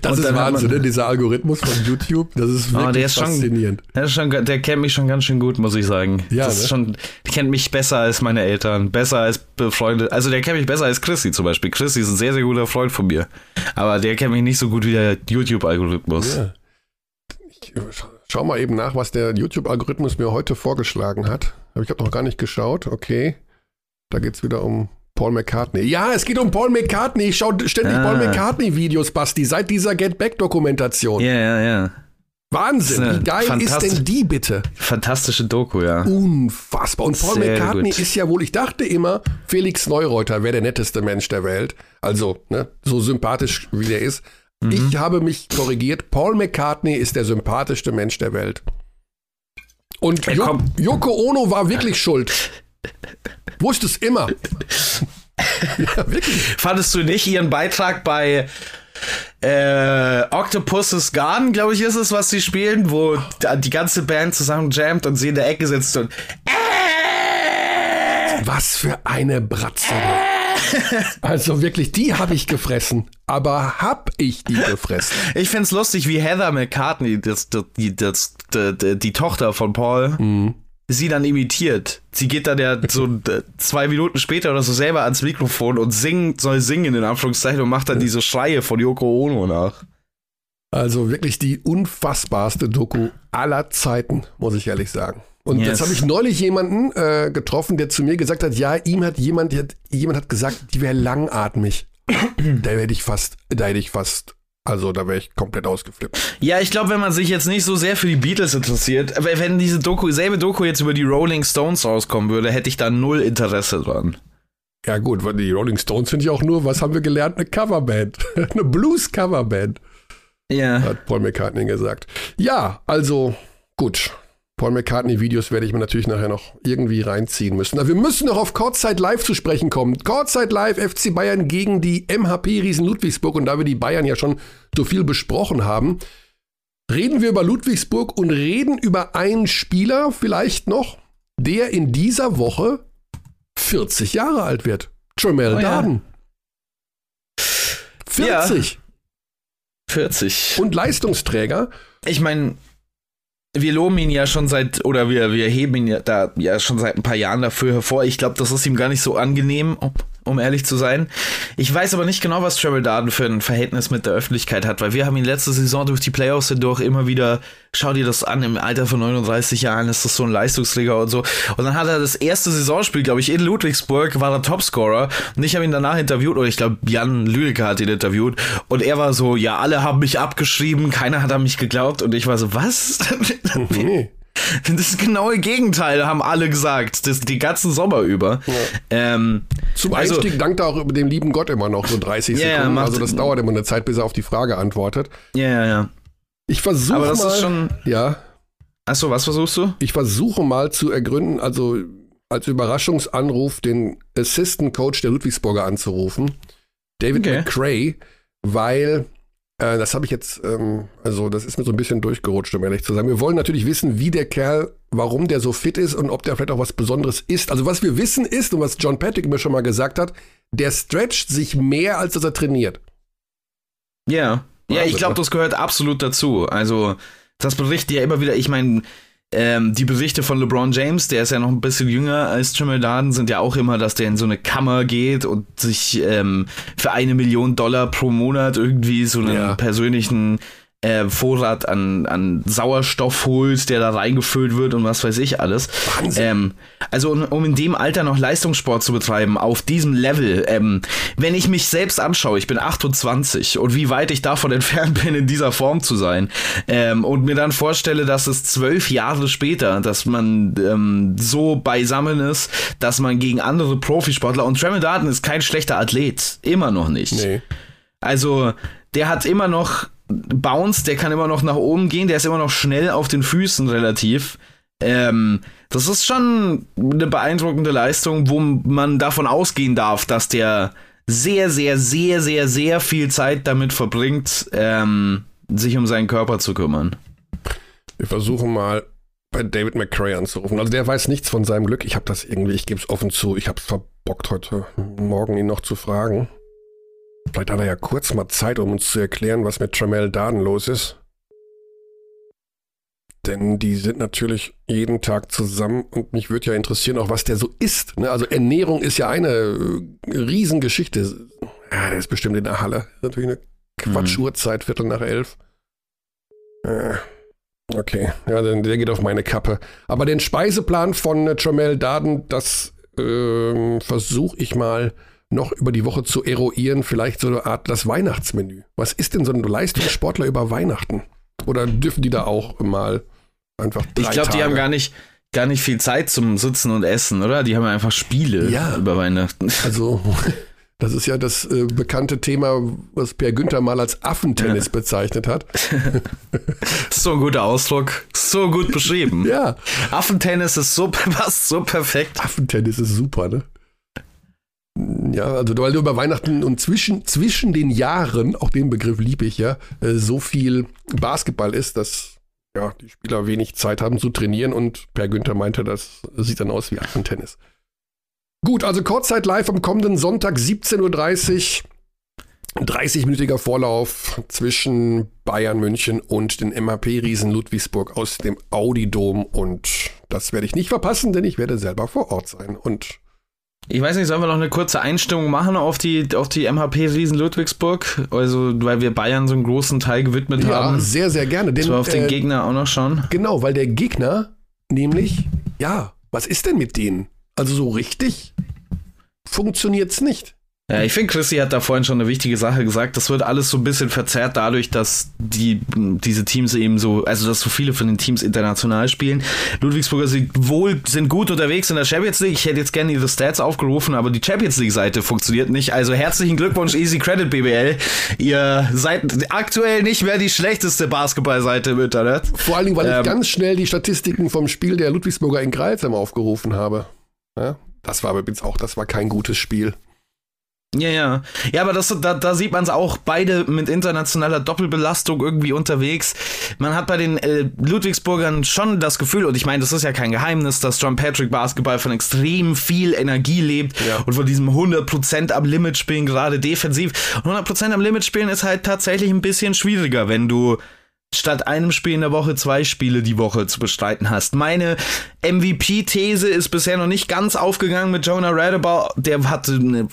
Speaker 1: Das
Speaker 2: Und
Speaker 1: ist Wahnsinn,
Speaker 2: man-
Speaker 1: ne? dieser Algorithmus von YouTube. Das ist wirklich
Speaker 2: Ah, der ist schon,
Speaker 1: faszinierend.
Speaker 2: der, ist schon, der kennt mich schon ganz schön gut, muss ich sagen.
Speaker 1: Ja,
Speaker 2: das
Speaker 1: ne?
Speaker 2: ist schon, der kennt mich besser als meine Eltern, besser als Freunde. Also der kennt mich besser als Chrissy zum Beispiel. Chrissy ist ein sehr, sehr guter Freund von mir. Aber der kennt mich nicht so gut wie der YouTube-Algorithmus.
Speaker 1: Ja. Ich scha- schau mal eben nach, was der YouTube-Algorithmus mir heute vorgeschlagen hat. Aber ich habe noch gar nicht geschaut. Okay. Da geht's wieder um Paul McCartney. Ja, es geht um Paul McCartney. Ich schaue ständig
Speaker 2: Ah.
Speaker 1: Paul McCartney-Videos, Basti, seit dieser Get Back-Dokumentation.
Speaker 2: Ja, ja, ja.
Speaker 1: Wahnsinn. Wie geil ist denn die bitte?
Speaker 2: Fantastische Doku, ja.
Speaker 1: Unfassbar. Und Paul
Speaker 2: Sehr
Speaker 1: McCartney
Speaker 2: gut.
Speaker 1: ist ja wohl, ich dachte immer, Felix Neureuter wäre der netteste Mensch der Welt. Also, ne, so sympathisch wie der ist.
Speaker 2: Mhm.
Speaker 1: Ich habe mich korrigiert. Paul McCartney ist der sympathischste Mensch der Welt. Und jo Yoko Ono war wirklich schuld. Wusste es immer. ja, wirklich.
Speaker 2: Fandest du nicht ihren Beitrag bei äh, Octopus's Garden, glaube ich, ist es, was sie spielen, wo die ganze Band zusammen jammt und sie in der Ecke sitzt und
Speaker 1: Was für eine Bratze. (laughs) Also wirklich, die habe ich gefressen. Aber hab ich die gefressen?
Speaker 2: ich find's lustig, wie Heather McCartney, das, das, die, das, die, Tochter von Paul, sie dann imitiert. Sie geht dann ja so zwei Minuten später oder so selber ans Mikrofon und singt, soll singen in Anführungszeichen und macht dann diese Schreie von Yoko Ono nach.
Speaker 1: Also wirklich die unfassbarste Doku aller Zeiten, muss ich ehrlich sagen. Und
Speaker 2: Yes.
Speaker 1: jetzt habe ich neulich jemanden äh, getroffen, der zu mir gesagt hat, ja, ihm hat jemand, hat- jemand hat gesagt, die wäre langatmig. (clears throat) da hätte ich fast, da hätte ich fast, also da wäre ich komplett ausgeflippt.
Speaker 2: Ja, ich glaube, wenn man sich jetzt nicht so sehr für die Beatles interessiert, aber wenn diese Doku, selbe Doku jetzt über die Rolling Stones rauskommen würde, hätte ich da null Interesse dran.
Speaker 1: Ja gut, weil die Rolling Stones sind ja auch nur, was haben wir gelernt? Eine Coverband. (laughs) Eine Blues-Coverband,
Speaker 2: Ja.
Speaker 1: hat Paul McCartney gesagt. Ja, also gut. Paul McCartney-Videos werde ich mir natürlich nachher noch irgendwie reinziehen müssen. Aber wir müssen noch auf Kurzzeit Live zu sprechen kommen. Kurzzeit Live, FC Bayern gegen die MHP Riesen Ludwigsburg. Und da wir die Bayern ja schon so viel besprochen haben, reden wir über Ludwigsburg und reden über einen Spieler vielleicht noch, der in dieser Woche 40 Jahre alt wird. Tremel
Speaker 2: Oh ja.
Speaker 1: Darden. 40
Speaker 2: 40.
Speaker 1: und Leistungsträger.
Speaker 2: Ich meine, wir loben ihn ja schon seit, oder wir, wir heben ihn ja da ja schon seit ein paar Jahren dafür hervor. Ich glaube, das ist ihm gar nicht so angenehm, um, ehrlich zu sein. Ich weiß aber nicht genau, was Trevor Darden für ein Verhältnis mit der Öffentlichkeit hat, weil wir haben ihn letzte Saison durch die Playoffs hindurch immer wieder, schau dir das an, im Alter von 39 Jahren ist das so ein Leistungsträger und so. Und dann hat er das erste Saisonspiel, glaube ich, in Ludwigsburg, war er Topscorer. Und ich habe ihn danach interviewt, oder ich glaube, Jan Lüdecker hat ihn interviewt. Und er war so, ja, alle haben mich abgeschrieben, keiner hat an mich geglaubt. Und ich war so, was? (laughs)
Speaker 1: Nee. (laughs)
Speaker 2: Das genau das Gegenteil, haben alle gesagt. Das den ganzen Sommer über. Ähm,
Speaker 1: Zum
Speaker 2: also-
Speaker 1: Einstieg dankt er auch über dem lieben Gott immer noch so 30
Speaker 2: Ja, ja,
Speaker 1: Sekunden.
Speaker 2: macht-
Speaker 1: also das dauert immer eine Zeit, bis er auf die Frage antwortet.
Speaker 2: ja, ja, ja.
Speaker 1: Ich versuche
Speaker 2: Aber das
Speaker 1: mal,
Speaker 2: ist schon.
Speaker 1: ja,
Speaker 2: Achso, was versuchst du?
Speaker 1: ich versuche mal zu ergründen, also als Überraschungsanruf den Assistant Coach der Ludwigsburger anzurufen, David
Speaker 2: Okay.
Speaker 1: McCray, weil äh, das habe ich jetzt, ähm, also das ist mir so ein bisschen durchgerutscht, um ehrlich zu sein. Wir wollen natürlich wissen, wie der Kerl, warum der so fit ist und ob der vielleicht auch was Besonderes ist. Also was wir wissen ist und was John Patrick mir schon mal gesagt hat, der stretcht sich mehr, als dass er trainiert.
Speaker 2: Ja. Ja, ich glaube,
Speaker 1: ne?
Speaker 2: das gehört absolut dazu. Also, das berichten ja immer wieder, ich meine, ähm, die Berichte von LeBron James, der ist ja noch ein bisschen jünger als Jamal Darden, sind ja auch immer, dass der in so eine Kammer geht und sich ähm, für eine Million Dollar pro Monat irgendwie so einen
Speaker 1: Ja.
Speaker 2: persönlichen äh, Vorrat an, an Sauerstoff holt, der da reingefüllt wird und was weiß ich alles.
Speaker 1: Wahnsinn.
Speaker 2: Ähm, also um, um in dem Alter noch Leistungssport zu betreiben, auf diesem Level, ähm, wenn ich mich selbst anschaue, ich bin 28 und wie weit ich davon (laughs) entfernt bin, in dieser Form zu sein, ähm, und mir dann vorstelle, dass es zwölf Jahre später, dass man ähm, so beisammen ist, dass man gegen andere Profisportler, und Tremor Darden ist kein schlechter Athlet, immer noch nicht.
Speaker 1: Nee.
Speaker 2: Also, der hat immer noch Bounce, der kann immer noch nach oben gehen, der ist immer noch schnell auf den Füßen relativ. Ähm, das ist schon eine beeindruckende Leistung, wo man davon ausgehen darf, dass der sehr, sehr, sehr, sehr, sehr viel Zeit damit verbringt, ähm, sich um seinen Körper zu kümmern.
Speaker 1: Wir versuchen mal bei David McCray anzurufen. Also der weiß nichts von seinem Glück. Ich habe das irgendwie, ich gebe es offen zu, ich habe es verbockt heute Morgen ihn noch zu fragen. Vielleicht hat er ja kurz mal Zeit, um uns zu erklären, was mit Tramel Darden los ist. Denn die sind natürlich jeden Tag zusammen und mich würde ja interessieren, auch was der so isst. Ne? Also Ernährung ist ja eine äh, Riesengeschichte. Ja, der ist bestimmt in der Halle. Natürlich eine Quatschuhrzeit, Viertel nach elf. Äh, Okay, ja, der geht auf meine Kappe. Aber den Speiseplan von äh, Tramel Darden, das ähm, versuche ich mal noch über die Woche zu eruieren. Vielleicht so eine Art das Weihnachtsmenü. Was ist denn so ein Leistungssportler über Weihnachten? Oder dürfen die da auch mal einfach drei
Speaker 2: Ich glaube, die haben gar nicht, gar nicht viel Zeit zum Sitzen und Essen, oder? Die haben einfach Spiele
Speaker 1: Ja.
Speaker 2: über Weihnachten. (laughs)
Speaker 1: Also, das ist ja das äh, bekannte Thema, was Per Günther mal als Affentennis bezeichnet hat. (laughs)
Speaker 2: So ein guter Ausdruck, so gut beschrieben.
Speaker 1: Ja,
Speaker 2: Affentennis ist so, (laughs) passt so perfekt.
Speaker 1: Affentennis ist super, ne? Ja, also weil du über Weihnachten und zwischen, zwischen den Jahren, auch den Begriff liebe ich ja, äh, so viel Basketball ist, dass ja, die Spieler wenig Zeit haben zu trainieren und Per Günther meinte, das sieht dann aus wie Tennis. Gut, also Kurzzeit live am kommenden Sonntag 17.30 Uhr. 30-minütiger Vorlauf zwischen Bayern München und den MHP-Riesen Ludwigsburg aus dem Audi-Dom. Und das werde ich nicht verpassen, denn ich werde selber vor Ort sein. Und
Speaker 2: Ich weiß nicht, sollen wir noch eine kurze Einstimmung machen auf die, auf die MHP Riesen Ludwigsburg? Also, weil wir Bayern so einen großen Teil gewidmet
Speaker 1: ja,
Speaker 2: haben.
Speaker 1: sehr, sehr gerne.
Speaker 2: Wir auf den
Speaker 1: äh,
Speaker 2: Gegner auch noch schauen.
Speaker 1: Genau, weil der Gegner nämlich, ja, was ist denn mit denen? Also so richtig funktioniert's nicht.
Speaker 2: Ja, ich finde, Chrissy hat da vorhin schon eine wichtige Sache gesagt. Das wird alles so ein bisschen verzerrt dadurch, dass die, diese Teams eben so, also dass so viele von den Teams international spielen. Ludwigsburger sind wohl, sind gut unterwegs in der Champions League. Ich hätte jetzt gerne ihre Stats aufgerufen, aber die Champions League Seite funktioniert nicht. Also herzlichen Glückwunsch, Easy Credit BBL. Ihr seid aktuell nicht mehr die schlechteste Basketballseite im Internet.
Speaker 1: Vor allen Dingen, weil
Speaker 2: Ähm.
Speaker 1: ich ganz schnell die Statistiken vom Spiel der Ludwigsburger in Greifsheim aufgerufen habe. Ja, das war übrigens auch, das war kein gutes Spiel.
Speaker 2: Ja, ja. Ja, aber das, da, da sieht man es auch, beide mit internationaler Doppelbelastung irgendwie unterwegs. Man hat bei den äh, Ludwigsburgern schon das Gefühl, und ich meine, das ist ja kein Geheimnis, dass John Patrick Basketball von extrem viel Energie lebt
Speaker 1: Ja.
Speaker 2: und von diesem 100% am Limit spielen, gerade defensiv. Und 100% am Limit spielen ist halt tatsächlich ein bisschen schwieriger, wenn du statt einem Spiel in der Woche zwei Spiele die Woche zu bestreiten hast. Meine MVP-These ist bisher noch nicht ganz aufgegangen mit Jonah Radebau. Der hatte eine,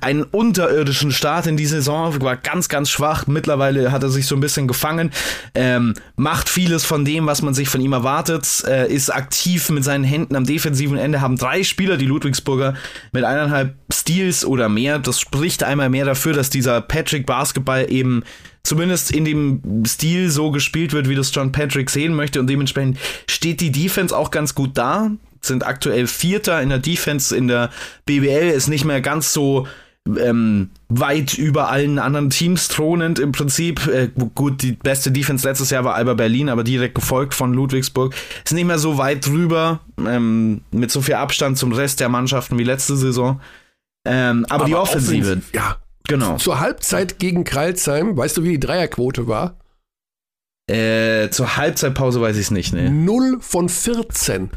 Speaker 2: einen unterirdischen Start in die Saison, war ganz, ganz schwach. Mittlerweile hat er sich so ein bisschen gefangen, ähm, macht vieles von dem, was man sich von ihm erwartet, äh, ist aktiv mit seinen Händen am defensiven Ende, haben drei Spieler, die Ludwigsburger, mit eineinhalb Steals oder mehr. Das spricht einmal mehr dafür, dass dieser Patrick Basketball eben zumindest in dem Stil so gespielt wird, wie das John Patrick sehen möchte und dementsprechend steht die Defense auch ganz gut da, sind aktuell Vierter in der Defense in der BBL, ist nicht mehr ganz so ähm, weit über allen anderen Teams thronend im Prinzip. Äh, gut, die beste Defense letztes Jahr war Alba Berlin, aber direkt gefolgt von Ludwigsburg. Ist nicht mehr so weit drüber, ähm, mit so viel Abstand zum Rest der Mannschaften wie letzte Saison. Ähm, aber, die Offensive,
Speaker 1: offensiv- Ja.
Speaker 2: Genau.
Speaker 1: Zur Halbzeit gegen Kreilsheim, weißt du, wie die Dreierquote war?
Speaker 2: Äh, zur Halbzeitpause weiß ich es nicht, ne?
Speaker 1: 0 von 14.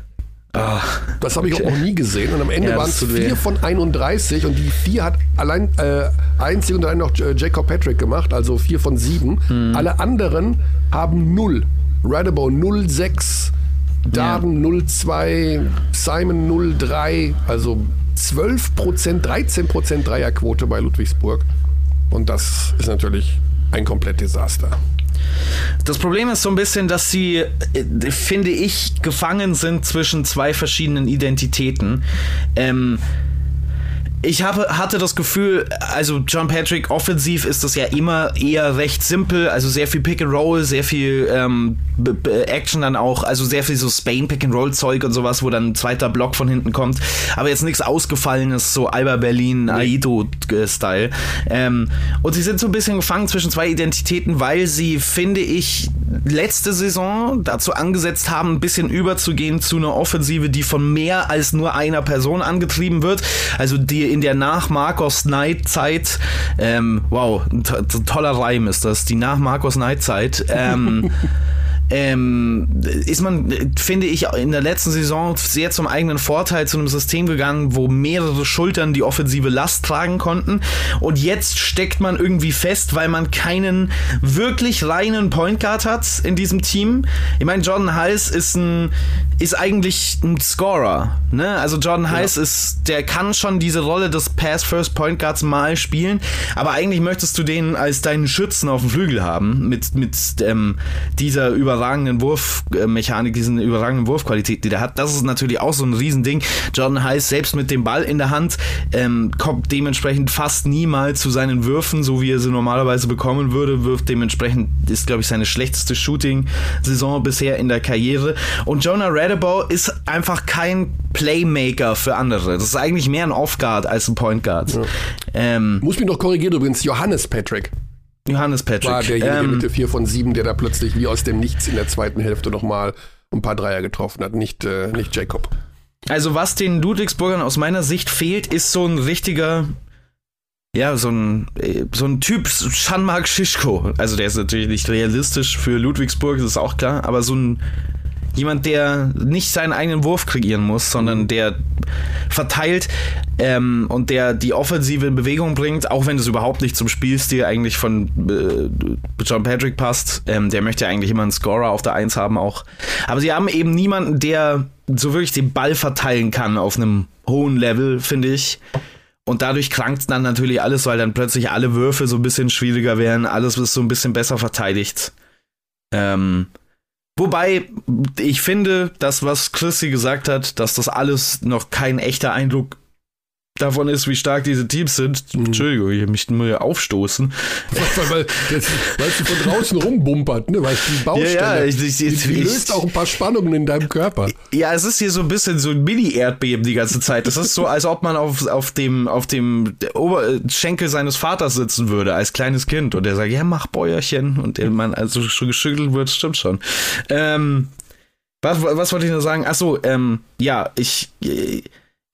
Speaker 2: Ah,
Speaker 1: Das habe ich auch noch nie gesehen. Und am Ende
Speaker 2: Ja,
Speaker 1: waren es
Speaker 2: tut weh.
Speaker 1: 4 von 31 und die 4 hat allein äh, einzig und allein noch äh, Jacob Patrick gemacht, also 4 von 7.
Speaker 2: Hm.
Speaker 1: Alle anderen haben 0. Radebow 0,6, Darden 0,2, Simon 0,3, also 12% 13% Dreierquote bei Ludwigsburg. Und das ist natürlich ein komplett Desaster.
Speaker 2: Das Problem ist so ein bisschen, dass sie, äh, finde ich, gefangen sind zwischen zwei verschiedenen Identitäten. Ähm, ich habe, hatte das Gefühl, also John Patrick offensiv ist das ja immer eher recht simpel, also sehr viel Pick and Roll, sehr viel ähm, B- B- Action dann auch, also sehr viel so Spain Pick and Roll Zeug und sowas, wo dann ein zweiter Block von hinten kommt, aber jetzt nichts ausgefallenes, so Alba Berlin, Aito Style. Ähm, und sie sind so ein bisschen gefangen zwischen zwei Identitäten, weil sie, finde ich, letzte Saison dazu angesetzt haben, ein bisschen überzugehen zu einer Offensive, die von mehr als nur einer Person angetrieben wird. Also die in der nach Marcos Knight Zeit, ähm, wow, ein to to- toller Reim ist das, die nach Marcos Knight Zeit, ähm, (laughs) ähm, ist man, finde ich, in der letzten Saison sehr zum eigenen Vorteil zu einem System gegangen, wo mehrere Schultern die offensive Last tragen konnten. Und jetzt steckt man irgendwie fest, weil man keinen wirklich reinen Point Guard hat in diesem Team. Ich meine, Jordan Heiss ist ein, ist eigentlich ein Scorer. Ne? Also Jordan Heiss ist, der kann schon diese Rolle des Pass First Point Guards mal spielen, aber eigentlich möchtest du den als deinen Schützen auf dem Flügel haben mit mit ähm, dieser überragenden Wurfmechanik, diesen überragenden Wurfqualität, die der hat. Das ist natürlich auch so ein Riesending. Jordan Heiss selbst mit dem Ball in der Hand ähm, kommt dementsprechend fast niemals zu seinen Würfen, so wie er sie normalerweise bekommen würde. Wirft dementsprechend ist glaube ich seine schlechteste Shooting-Saison bisher in der Karriere. Und Jonah Radebow ist einfach kein Playmaker für andere. Das ist eigentlich mehr ein Off-Guard als ein Point Guard. Ähm,
Speaker 1: Muss mich noch korrigieren übrigens, Johannes Patrick
Speaker 2: Johannes Patrick.
Speaker 1: war derjenige
Speaker 2: ähm,
Speaker 1: mit der 4 von 7, der da plötzlich wie aus dem Nichts in der zweiten Hälfte nochmal ein paar Dreier getroffen hat, nicht, äh, nicht Jacob.
Speaker 2: Also was den Ludwigsburgern aus meiner Sicht fehlt, ist so ein richtiger ja, so ein, äh, so ein Typ, Schanmark Schischko. Also der ist natürlich nicht realistisch für Ludwigsburg, das ist auch klar, aber so ein jemand, der nicht seinen eigenen Wurf kreieren muss, sondern der verteilt ähm, und der die Offensive in Bewegung bringt, auch wenn das überhaupt nicht zum Spielstil eigentlich von äh, John Patrick passt. Ähm, der möchte eigentlich immer einen Scorer auf der Eins haben auch. Aber sie haben eben niemanden, der so wirklich den Ball verteilen kann auf einem hohen Level, finde ich. Und dadurch krankt dann natürlich alles, weil dann plötzlich alle Würfe so ein bisschen schwieriger werden, alles ist so ein bisschen besser verteidigt. Ähm, wobei ich finde, das, was Chrissy gesagt hat, dass das alles noch kein echter Eindruck davon ist, wie stark diese Teams sind. Entschuldigung, ich mich nur aufstoßen.
Speaker 1: weil, weil, das, weil sie von draußen rumbumpert, ne? Weil die Baustelle,
Speaker 2: Ja, ja, ich- ich-
Speaker 1: die, die
Speaker 2: ich-
Speaker 1: löst auch ein paar Spannungen in deinem Körper.
Speaker 2: Ja, es ist hier so ein bisschen so ein Mini-Erdbeben die ganze Zeit. Es ist so, als ob man auf, auf dem, auf dem Oberschenkel seines Vaters sitzen würde, als kleines Kind. Und der sagt, ja, mach Bäuerchen. Und der Mann also schon geschüttelt wird, stimmt schon. Ähm, was, was wollte ich nur sagen? Ach so, ähm, ja, ich,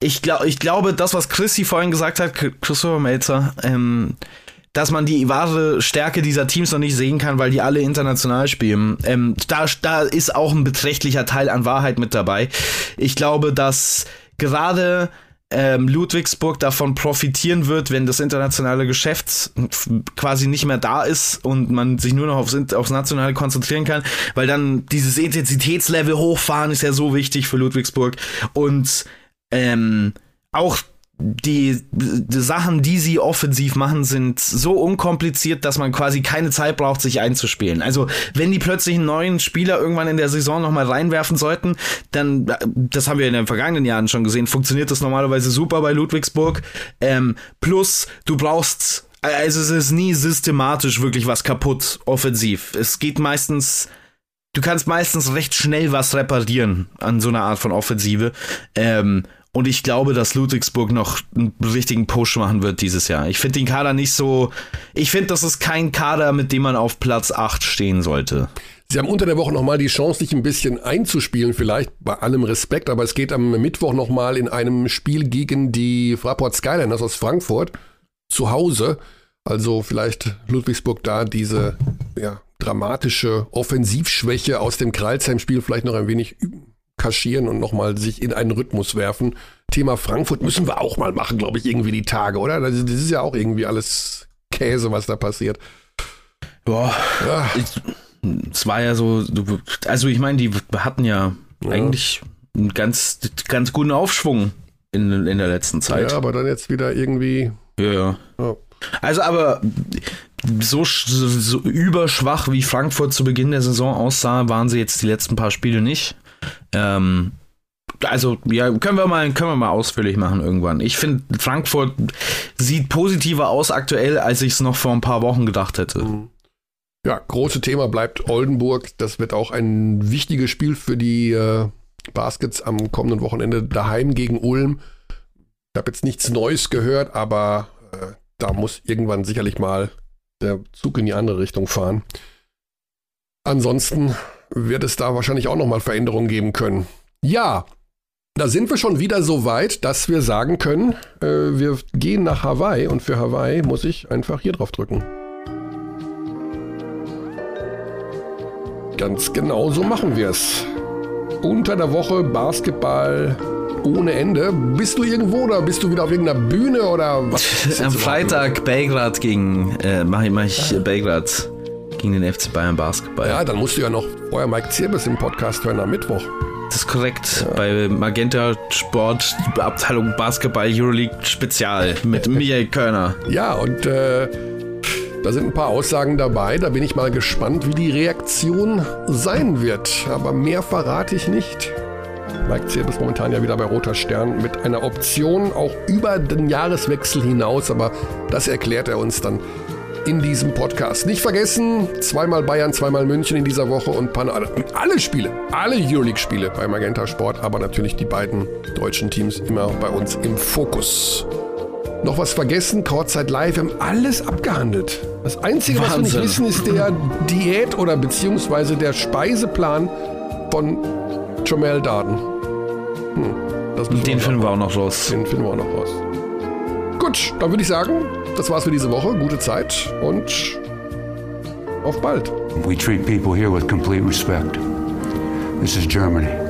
Speaker 2: ich, glaub, ich glaube, das, was Chrissy vorhin gesagt hat, Christopher Melzer, ähm, dass man die wahre Stärke dieser Teams noch nicht sehen kann, weil die alle international spielen. Ähm, da, da ist auch ein beträchtlicher Teil an Wahrheit mit dabei. Ich glaube, dass gerade ähm, Ludwigsburg davon profitieren wird, wenn das internationale Geschäft quasi nicht mehr da ist und man sich nur noch aufs, aufs Nationale konzentrieren kann, weil dann dieses Intensitätslevel hochfahren ist ja so wichtig für Ludwigsburg und ähm, auch die, die Sachen, die sie offensiv machen, sind so unkompliziert, dass man quasi keine Zeit braucht, sich einzuspielen. Also, wenn die plötzlich einen neuen Spieler irgendwann in der Saison nochmal reinwerfen sollten, dann, das haben wir in den vergangenen Jahren schon gesehen, funktioniert das normalerweise super bei Ludwigsburg. Ähm, plus, du brauchst, also es ist nie systematisch wirklich was kaputt, offensiv. Es geht meistens, du kannst meistens recht schnell was reparieren an so einer Art von Offensive. Ähm, und ich glaube, dass Ludwigsburg noch einen richtigen Push machen wird dieses Jahr. Ich finde den Kader nicht so. Ich finde, das ist kein Kader, mit dem man auf Platz 8 stehen sollte.
Speaker 1: Sie haben unter der Woche nochmal die Chance, sich ein bisschen einzuspielen, vielleicht bei allem Respekt, aber es geht am Mittwoch nochmal in einem Spiel gegen die Fraport Skyliners aus Frankfurt zu Hause. Also vielleicht Ludwigsburg da diese ja, dramatische Offensivschwäche aus dem Kralsheim-Spiel vielleicht noch ein wenig kaschieren und nochmal sich in einen Rhythmus werfen. Thema Frankfurt müssen wir auch mal machen, glaube ich, irgendwie die Tage, oder? Das das ist ja auch irgendwie alles Käse, was da passiert.
Speaker 2: Boah,
Speaker 1: Ja,
Speaker 2: es war ja so. Also, ich meine, die hatten ja, eigentlich einen ganz, ganz guten Aufschwung in, in der letzten Zeit.
Speaker 1: ja, aber dann jetzt wieder irgendwie
Speaker 2: Ja, ja.
Speaker 1: Ja.
Speaker 2: Also, aber so, so, so überschwach wie Frankfurt zu Beginn der Saison aussah, waren sie jetzt die letzten paar Spiele nicht. Ähm, also, ja, können wir mal, können wir mal ausführlich machen irgendwann. Ich finde, Frankfurt sieht positiver aus aktuell, als ich es noch vor ein paar Wochen gedacht hätte.
Speaker 1: Ja, große Thema bleibt Oldenburg. Das wird auch ein wichtiges Spiel für die äh, Baskets am kommenden Wochenende daheim gegen Ulm. Ich habe jetzt nichts Neues gehört, aber äh, da muss irgendwann sicherlich mal der Zug in die andere Richtung fahren. Ansonsten wird es da wahrscheinlich auch nochmal Veränderungen geben können. Ja, da sind wir schon wieder so weit, dass wir sagen können, äh, wir gehen nach Hawaii und für Hawaii muss ich einfach hier drauf drücken. Ganz genau so machen wir es. Unter der Woche Basketball ohne Ende. Bist du irgendwo oder bist du wieder auf irgendeiner Bühne oder was? (laughs)
Speaker 2: Am Freitag Belgrad gegen, äh, mach ich, mach ich Belgrad gegen den FC Bayern Basketball.
Speaker 1: Ja, dann musst du ja noch vorher Mike Zirbis im Podcast hören am Mittwoch.
Speaker 2: Das ist korrekt. Bei Magenta Sport Abteilung Basketball Euroleague Spezial mit (laughs) Michael Körner.
Speaker 1: Ja, und äh, da sind ein paar Aussagen dabei. Da bin ich mal gespannt, wie die Reaktion sein wird. Aber mehr verrate ich nicht. Mike Zirbis momentan ja wieder bei Roter Stern mit einer Option auch über den Jahreswechsel hinaus. Aber das erklärt er uns dann in diesem Podcast. Nicht vergessen, zweimal Bayern, zweimal München in dieser Woche und Pan alle Spiele, alle Euroleague-Spiele bei Magenta Sport, aber natürlich die beiden deutschen Teams immer bei uns im Fokus. Noch was vergessen? Kurzzeit live, wir haben alles abgehandelt. Das Einzige, was wir
Speaker 2: Wahnsinn.
Speaker 1: nicht wissen, ist der Diät- oder beziehungsweise der Speiseplan von Jamel Darden. Hm,
Speaker 2: Den finden wir auch noch raus.
Speaker 1: Den finden wir auch noch raus. Gut, dann würde ich sagen, das war's für diese Woche. Gute Zeit und auf bald.
Speaker 8: We treat people here with complete respect. This is Germany.